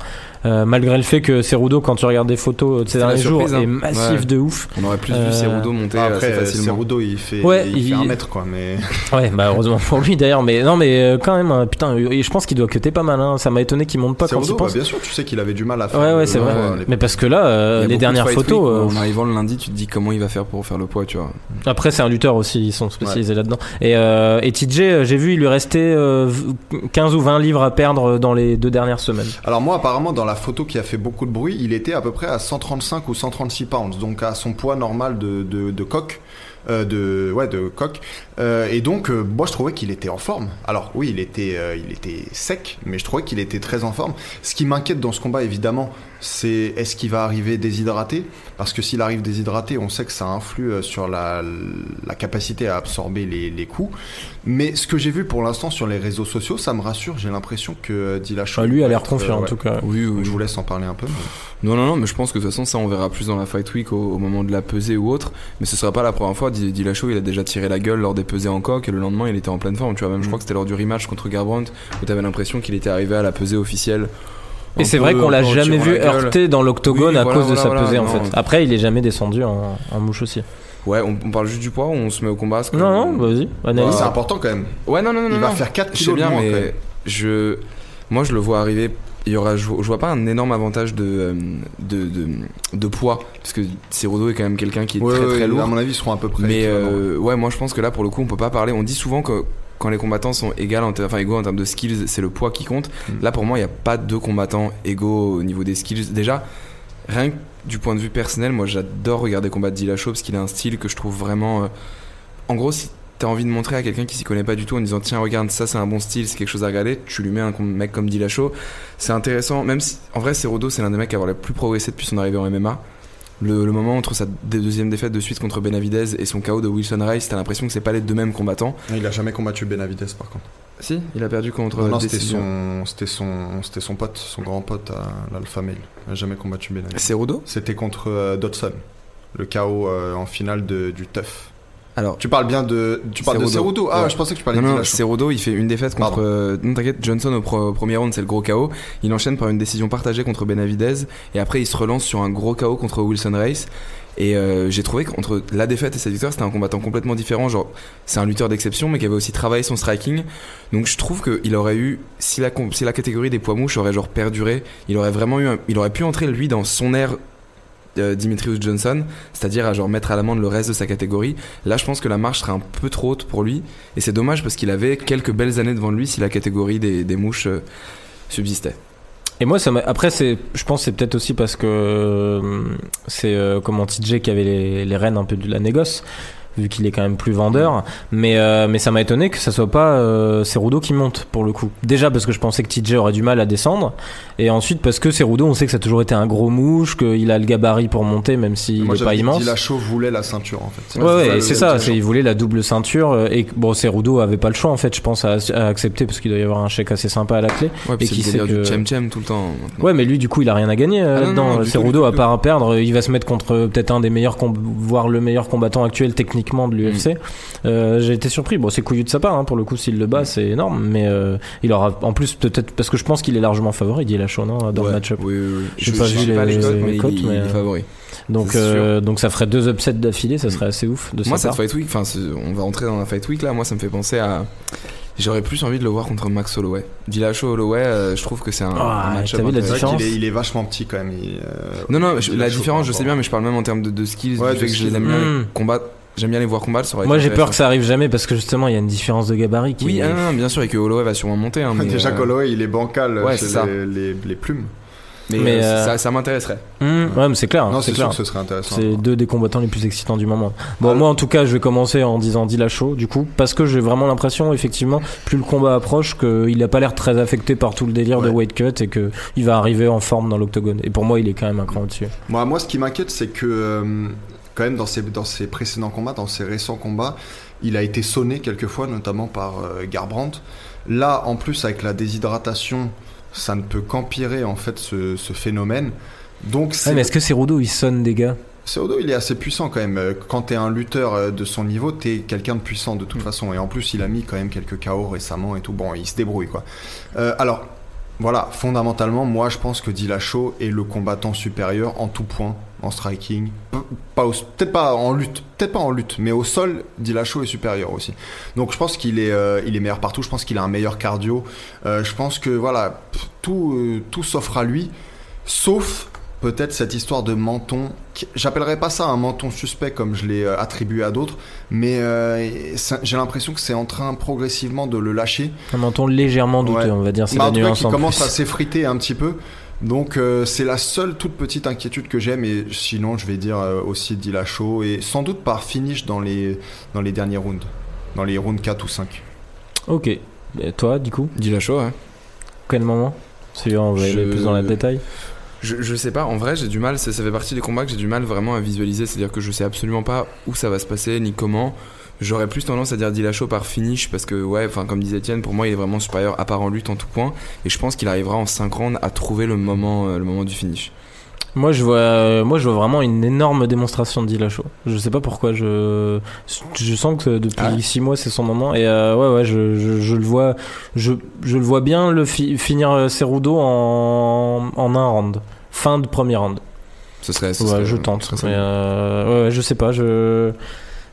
Euh, malgré le fait que Cerudo, quand tu regardes des photos de ces derniers jours, hein. est massif Ouais. de ouf. On aurait plus Euh, vu Cerudo monter assez Après, facilement. Cerudo, il fait, Ouais, il, il- fait un mètre, quoi. Mais Ouais, bah heureusement pour lui d'ailleurs. Mais non, mais euh, quand même, euh, putain, euh, je pense qu'il doit cutter pas mal. Hein. Ça m'a étonné qu'il monte pas quand Cerudo, il bah, bien sûr, tu sais qu'il avait du mal à faire. Ouais, ouais, c'est vrai. Mais parce que là, euh, les de dernières photos. euh, En arrivant le lundi, tu te dis comment il va faire pour faire le poids, tu vois. Après, c'est un lutteur aussi, ils sont spécialisés là-dedans. Et, euh, et TJ, euh, j'ai vu, il lui restait euh, v- 15 ou 20 livres à perdre dans les deux dernières semaines. Alors moi, apparemment, dans la photo qui a fait beaucoup de bruit, il était à peu près à 135 ou 136 pounds, donc à son poids normal de, de, de coq. Euh, de ouais de coq Euh, et donc euh, moi je trouvais qu'il était en forme alors oui il était euh, il était sec mais je trouvais qu'il était très en forme ce qui m'inquiète dans ce combat évidemment c'est est-ce qu'il va arriver déshydraté? Parce que s'il arrive déshydraté on sait que ça influe sur la, la capacité à absorber les, les coups mais ce que j'ai vu pour l'instant sur les réseaux sociaux ça me rassure j'ai l'impression que Dillashaw Enfin, lui a l'air confiant euh, en tout cas. Oui, oui. je vous laisse en parler un peu mais- Non, non, non, mais je pense que de toute façon, ça, on verra plus dans la Fight Week au, au moment de la pesée ou autre. Mais ce sera pas la première fois. Di- Dillashaw, il a déjà tiré la gueule lors des pesées en coq et le lendemain, il était en pleine forme. Tu vois, même je Mm. crois que c'était lors du rematch contre Garbrandt où t'avais l'impression qu'il était arrivé à la pesée officielle. Et c'est vrai qu'on l'a jamais vu la heurter dans l'octogone Oui, à voilà, cause de voilà, sa voilà, pesée en fait. Après, il est jamais descendu en, en mouche aussi. Ouais, on, on parle juste du poids ou on se met au combat que- Non, non, vas-y, analyse. c'est important quand même Ouais, non, non, non. il non, va non. faire 4 Je sais kilos bien, mais je, moi, je le vois arriver. Il y aura, je, je vois pas un énorme avantage de, euh, de, de, de poids, parce que Cerudo est quand même quelqu'un qui est Ouais, très ouais, très lourd. à mon avis ils seront à peu près Mais euh, ouais, moi je pense que là pour le coup on peut pas parler. On dit souvent que quand les combattants sont égaux en, enfin, égaux en termes de skills, c'est le poids qui compte. Mm. Là pour moi il n'y a pas deux combattants égaux au niveau des skills. Déjà, rien que du point de vue personnel, moi j'adore regarder combattre Dillashaw parce qu'il a un style que je trouve vraiment. euh, En gros, si t'as envie de montrer à quelqu'un qui s'y connaît pas du tout en disant tiens regarde ça c'est un bon style, c'est quelque chose à regarder, tu lui mets un mec comme Dillashaw, c'est intéressant. Même si en vrai Cerudo c'est l'un des mecs à avoir le plus progressé depuis son arrivée en MMA. Le, le moment entre sa deuxième défaite de suite contre Benavidez et son KO de Wilson Rice, t'as l'impression que c'est pas les deux mêmes combattants. il a jamais combattu Benavides par contre Si, il a perdu contre non, non c'était son c'était son c'était son pote son grand pote à l'Alpha Male il a jamais combattu Benavides Cerudo c'était contre euh, Dodson le KO euh, en finale de, du TUF Alors, tu parles bien de tu parles de Cerudo. Cerudo ah Ouais. je pensais que tu parlais non, de non. Cerudo, il fait une défaite contre. Euh, non, t'inquiète, Johnson au pro- premier round, c'est le gros KO. Il enchaîne par une décision partagée contre Benavidez. Et après, il se relance sur un gros KO contre Wilson Race. Et euh, j'ai trouvé qu'entre la défaite et cette victoire, c'était un combattant complètement différent. Genre, c'est un lutteur d'exception, mais qui avait aussi travaillé son striking. Donc, je trouve qu'il aurait eu, si la, si la catégorie des poids mouches aurait genre perduré, il aurait vraiment eu, un- il aurait pu entrer lui dans son air euh, Dimitrius Johnson, c'est-à-dire à genre mettre à l'amende le reste de sa catégorie. Là, je pense que la marche serait un peu trop haute pour lui, et c'est dommage parce qu'il avait quelques belles années devant lui si la catégorie des, mouches euh, subsistait. Et moi, ça après, je pense, c'est peut-être aussi parce que euh, c'est euh, comment TJ qui avait les, les rênes un peu de la négoce, vu qu'il est quand même plus vendeur. Mais euh, mais ça m'a étonné que ça soit pas euh, Cerudo qui monte pour le coup. Déjà parce que je pensais que TJ aurait du mal à descendre, et ensuite parce que Cerudo, on sait que ça a toujours été un gros mouche, qu'il a le gabarit pour monter, même s'il moi est pas j'avais dit que immense. Dillashaw voulait la ceinture en fait Ouais, ouais, c'est ça. il voulait la double ceinture euh, et bon, Cerudo avait pas le choix en fait, je pense, à, à accepter parce qu'il doit y avoir un chèque assez sympa à la clé. Ouais, Et c'est qui sait que- du chem-chem tout le temps. maintenant. Ouais, mais lui, du coup, il a rien à gagner euh, Ah là-dedans. Cerudo, à part à perdre, il va se mettre contre euh, peut-être un des meilleurs, voire le meilleur combattant actuel de l'UFC. Euh, J'ai été surpris. Bon, c'est couillu de sa part, hein, pour le coup, s'il le bat, c'est énorme. Mais euh, il aura, en plus, peut-être, parce que je pense qu'il est largement favori, dit la non, dans Ouais, le match-up. Oui, oui, Je pas je vu sais pas les- les cotes, mais il- il, est favori. Donc, euh, donc ça ferait deux upsets d'affilée, ça serait assez ouf de Moi, cette part. Fight Week, enfin, on va rentrer dans la Fight Week là. Moi, ça me fait penser à. J'aurais plus envie de le voir contre Max Holloway. Dillashaw Holloway, euh, je trouve que c'est un, Ah, un match-up est, il est vachement petit quand même il, euh, Non, non, je- la différence, je sais bien, mais je parle même en termes de, de skills. Ouais, du fait que je les aime bien combattre. J'aime bien les voir combattre. ça aurait Moi, j'ai peur que ça arrive jamais parce que justement, il y a une différence de gabarit qui Oui, est- ah, non, non, bien sûr, et que Holloway va sûrement monter. Hein, mais, déjà euh, Holloway il est bancal ouais, chez c'est ça. les, les, les plumes mais, Mais, euh, euh, ça, ça m'intéresserait. Hum, ouais, mais c'est clair. non c'est sûr clair. que ce serait intéressant C'est deux des combattants les plus excitants du moment. Bon, Ah, moi en tout cas, je vais commencer en disant Dillashaw, du coup, parce que j'ai vraiment l'impression, effectivement, plus le combat approche, qu'il a pas l'air très affecté par tout le délire de weight cut et que il va arriver en forme dans l'octogone. Et pour moi, il est quand même un cran au-dessus. Moi, moi, ce qui m'inquiète, c'est que euh, quand même dans ses, dans ses précédents combats, dans ses récents combats, il a été sonné quelquefois, notamment par euh, Garbrandt. Là, en plus, avec la déshydratation, ça ne peut qu'empirer en fait ce, ce phénomène. Donc, c'est Ouais, mais est-ce que Cerudo il sonne des gars? Cerudo, il est assez puissant quand même. Euh, Quand t'es un lutteur euh, de son niveau, t'es quelqu'un de puissant de toute façon. Et en plus, il a mis quand même quelques KO récemment et tout. Bon, il se débrouille quoi. Euh, alors, voilà, fondamentalement, moi je pense que Dillashaw est le combattant supérieur en tout point, en striking. Peut-être pas en lutte, peut-être pas en lutte, mais au sol, Dillashaw est supérieur aussi. Donc je pense qu'il est, euh, il est meilleur partout. Je pense qu'il a un meilleur cardio. Euh, je pense que voilà, tout, euh, tout s'offre à lui, sauf peut-être cette histoire de menton. J'appellerais pas ça un menton suspect comme je l'ai attribué à d'autres, mais j'ai l'impression que c'est en train progressivement de le lâcher. Un menton légèrement douteux, Ouais. on va dire. C'est Bah, la nuance qui en commence plus. à s'effriter un petit peu. Donc euh, c'est la seule toute petite inquiétude que j'ai, mais sinon je vais dire euh, aussi Dillashaw et sans doute par finish dans les, dans les derniers rounds, dans les rounds 4 ou 5. Ok. Et toi, du coup, Dillashaw, ouais. quel moment? Celui-là, on va aller Je- plus dans le détail. Je, je sais pas, en vrai, j'ai du mal, ça, ça fait partie des combats que j'ai du mal vraiment à visualiser, c'est-à-dire que je sais absolument pas où ça va se passer ni comment. J'aurais plus tendance à dire Dillashaw par finish parce que, ouais, enfin, comme disait Etienne, pour moi, il est vraiment supérieur à part en lutte en tout point. Et je pense qu'il arrivera en 5 rounds à trouver le moment, euh, le moment du finish. Moi je vois, euh, moi je vois vraiment une énorme démonstration de Dillashaw. Je sais pas pourquoi. Je, je sens que depuis Ah ouais. 6 mois c'est son moment. Et euh, ouais ouais, je, je, je le vois, je, je le vois bien le fi- finir Cerudo en en un round, fin de premier round. Ce serait. ce Ouais, serait- je tente. Mais, euh, ouais, je sais pas. Je.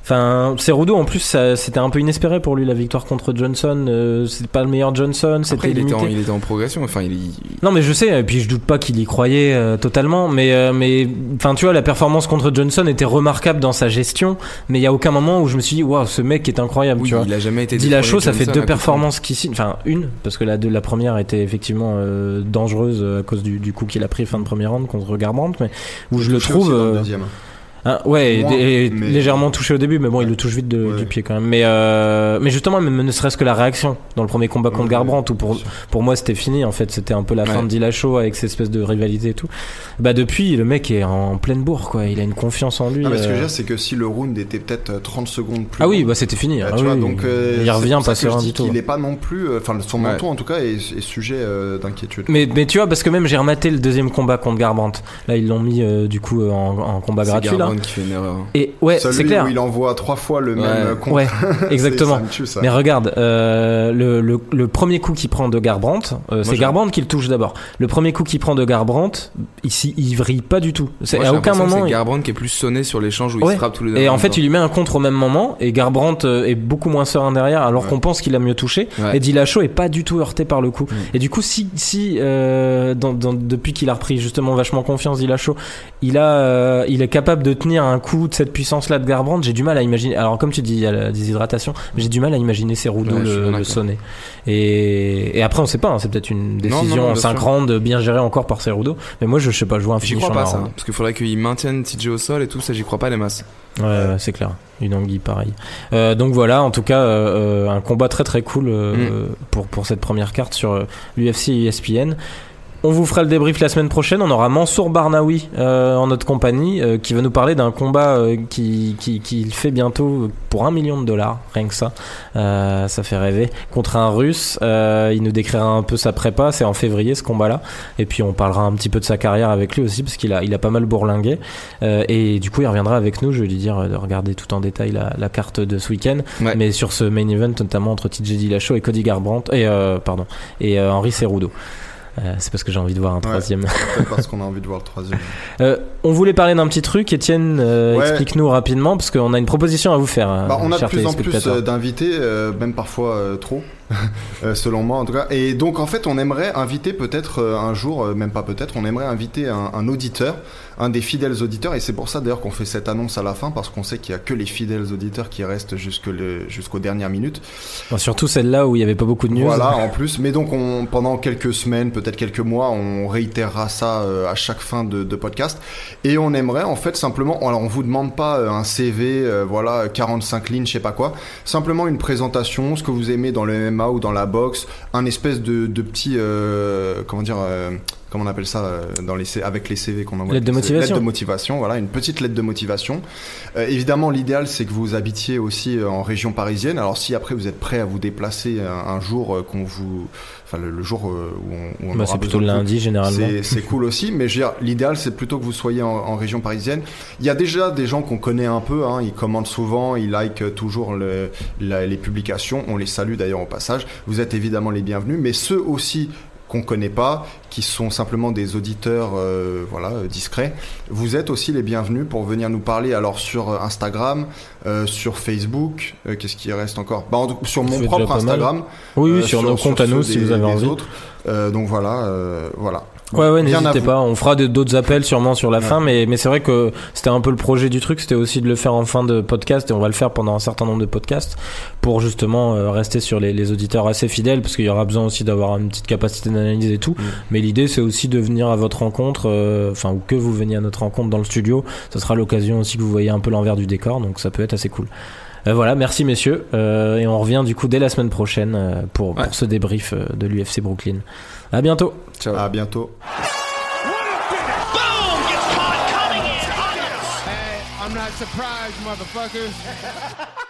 Enfin, Cerudo en plus, ça- c'était un peu inespéré pour lui la victoire contre Johnson. Euh, c'était pas le meilleur Johnson, Après, c'était il était, limité. en, il était en progression, enfin, il, il- Non mais je sais, et puis je doute pas qu'il y croyait euh, totalement, mais euh, mais enfin tu vois la performance contre Johnson était remarquable dans sa gestion, mais il y a aucun moment où je me suis dit waouh ce mec est incroyable, oui, tu vois. il a jamais été. Dillashaw, détrôné ça fait deux performances qui signent, enfin une parce que la de la première était effectivement euh, dangereuse euh, à cause du, du coup qu'il a pris fin de première round contre Garbrandt, mais où je le trouve euh. Hein, ouais, Moins, et- et mais- légèrement touché au début, mais bon, il le touche vite de- Ouais. du pied quand même. Mais, euh, mais justement, même ne serait-ce que la réaction dans le premier combat contre Ouais, Garbrandt, où pour, pour moi c'était fini en fait, c'était un peu la fin de Dillashaw avec cette espèce de rivalité et tout. Bah depuis, le mec est en pleine bourre quoi, il a une confiance en lui. Ah, mais ce que je euh. veux dire, c'est que si le round était peut-être euh, 30 secondes plus Ah oui, bah c'était fini. euh, Ah tu vois, oui, donc euh, il revient pas dis du tout. qu'il est pas non plus, euh, enfin son menton en tout cas est, est sujet euh, d'inquiétude. Mais, mais tu vois, parce que même j'ai rematé le deuxième combat contre Garbrandt. Là, ils l'ont mis euh, du coup en, en combat gratuit là. Qui fait une erreur. Et ouais, c'est clair. où il envoie trois fois le même Ouais. contre. Ouais, exactement. ça me tue, ça. Mais regarde, euh, le, le, le premier coup qu'il prend de Garbrandt, euh, c'est Garbrandt qui le touche d'abord. Le premier coup qu'il prend de Garbrandt, ici, il vrille pas du tout. C'est à aucun moment. C'est il- Garbrandt qui est plus sonné sur l'échange où il Ouais. se frappe tous les deux. Et en fait, temps. il lui met un contre au même moment, et Garbrandt euh, est beaucoup moins serein derrière, alors qu'on pense qu'il a mieux touché. Et Dillashaw est pas du tout heurté par le coup. Mm. Et du coup, si, si euh, dans, dans- depuis qu'il a repris justement vachement confiance, Dillashaw, il a, il est capable de tenir un coup de cette puissance-là de Garbrandt. J'ai du mal à imaginer. Alors, comme tu dis, il y a la déshydratation, mais j'ai du mal à imaginer Cerudo Ouais, le, sonner. Et, et après, on sait pas. hein, c'est peut-être une décision non, non, en bien 5 sûr. rounds bien gérée encore par Cerudo. Mais moi, je, je sais pas. Je vois un J'y finish crois pas ça, parce qu'il faudrait qu'il maintienne TJ au sol et tout ça, j'y crois pas les masses. Ouais, ouais, c'est clair. Une anguille pareil. Euh, donc voilà, en tout cas, euh, euh, un combat très très cool euh, Mm. pour, pour cette première carte sur l'UFC et ESPN. On vous fera le débrief la semaine prochaine. On aura Mansour Barnaoui euh, en notre compagnie euh, qui va nous parler d'un combat euh, qui, qui, qui fait bientôt pour un million de dollars, rien que ça. Euh, ça fait rêver. Contre un russe. Euh, il nous décrira un peu sa prépa. C'est en février ce combat-là. Et puis on parlera un petit peu de sa carrière avec lui aussi parce qu'il a, il a pas mal bourlingué. Euh, et du coup, il reviendra avec nous. Je vais lui dire de regarder tout en détail la, la carte de ce week-end. Ouais. Mais sur ce main event, notamment entre TJ Dillashaw et Cody Garbrandt et euh, pardon et euh, Henri Cerudo. Euh, c'est parce que j'ai envie de voir un troisième. Parce qu'on a envie de voir le troisième. Euh, on voulait parler d'un petit truc. Étienne, euh, Ouais. explique-nous rapidement parce qu'on a une proposition à vous faire. Bah, on a de plus en plus d'invités, même parfois trop, selon moi en tout cas. Et donc en fait, on aimerait inviter peut-être euh, un jour, euh, même pas peut-être, on aimerait inviter un, un auditeur, un des fidèles auditeurs. Et c'est pour ça d'ailleurs qu'on fait cette annonce à la fin, parce qu'on sait qu'il y a que les fidèles auditeurs qui restent jusque le- jusqu'aux dernières minutes. Bon, surtout celle-là où il y avait pas beaucoup de news. Voilà, en plus. Mais donc, on, pendant quelques semaines, peut-être quelques mois, on réitérera ça euh, à chaque fin de, de podcast. Et on aimerait, en fait, simplement. Alors, on vous demande pas euh, un CV, euh, voilà, 45 lignes, je sais pas quoi. Simplement une présentation, ce que vous aimez dans le Ou dans la boxe, un espèce de, de petit, euh, comment dire, euh, comment on appelle ça euh, dans les avec les CV qu'on envoie Lettre de motivation. lettre de motivation voilà une petite lettre de motivation Euh, évidemment l'idéal c'est que vous habitiez aussi euh, en région parisienne alors si après vous êtes prêt à vous déplacer un, un jour qu'on vous enfin le, le jour où on, où on Bah, c'est plutôt le lundi généralement. c'est- cool aussi, mais je veux dire, l'idéal c'est plutôt que vous soyez en, en région parisienne. Il y a déjà des gens qu'on connaît un peu, hein, ils commentent souvent, ils likent toujours le- la- les publications, on les salue d'ailleurs au passage. Vous êtes évidemment les bienvenus, mais ceux aussi qu'on connaît pas, qui sont simplement des auditeurs euh, voilà euh, discrets, vous êtes aussi les bienvenus pour venir nous parler alors sur euh, Instagram, euh, sur Facebook, euh, qu'est-ce qui reste encore? Bah, en Sur mon propre. Instagram, Oui, oui, sur, nos comptes à nous si vous avez envie. autres. Donc voilà, voilà. Ouais, ouais, n'hésitez pas. On fera d'autres appels sûrement sur la Ouais. fin, mais, mais c'est vrai que c'était un peu le projet du truc, c'était aussi de le faire en fin de podcast et on va le faire pendant un certain nombre de podcasts pour justement euh, rester sur les, les auditeurs assez fidèles parce qu'il y aura besoin aussi d'avoir une petite capacité d'analyse et tout. Mm. Mais l'idée c'est aussi de venir à votre rencontre, euh, enfin, ou que vous veniez à notre rencontre dans le studio. Ça sera l'occasion aussi que vous voyez un peu l'envers du décor, donc ça peut être assez cool. Euh, voilà, merci messieurs, Euh, et on revient du coup dès la semaine prochaine euh, pour, Ouais. pour ce débrief euh, de l'UFC Brooklyn. À bientôt. Ciao. À bientôt. Motherfuckers.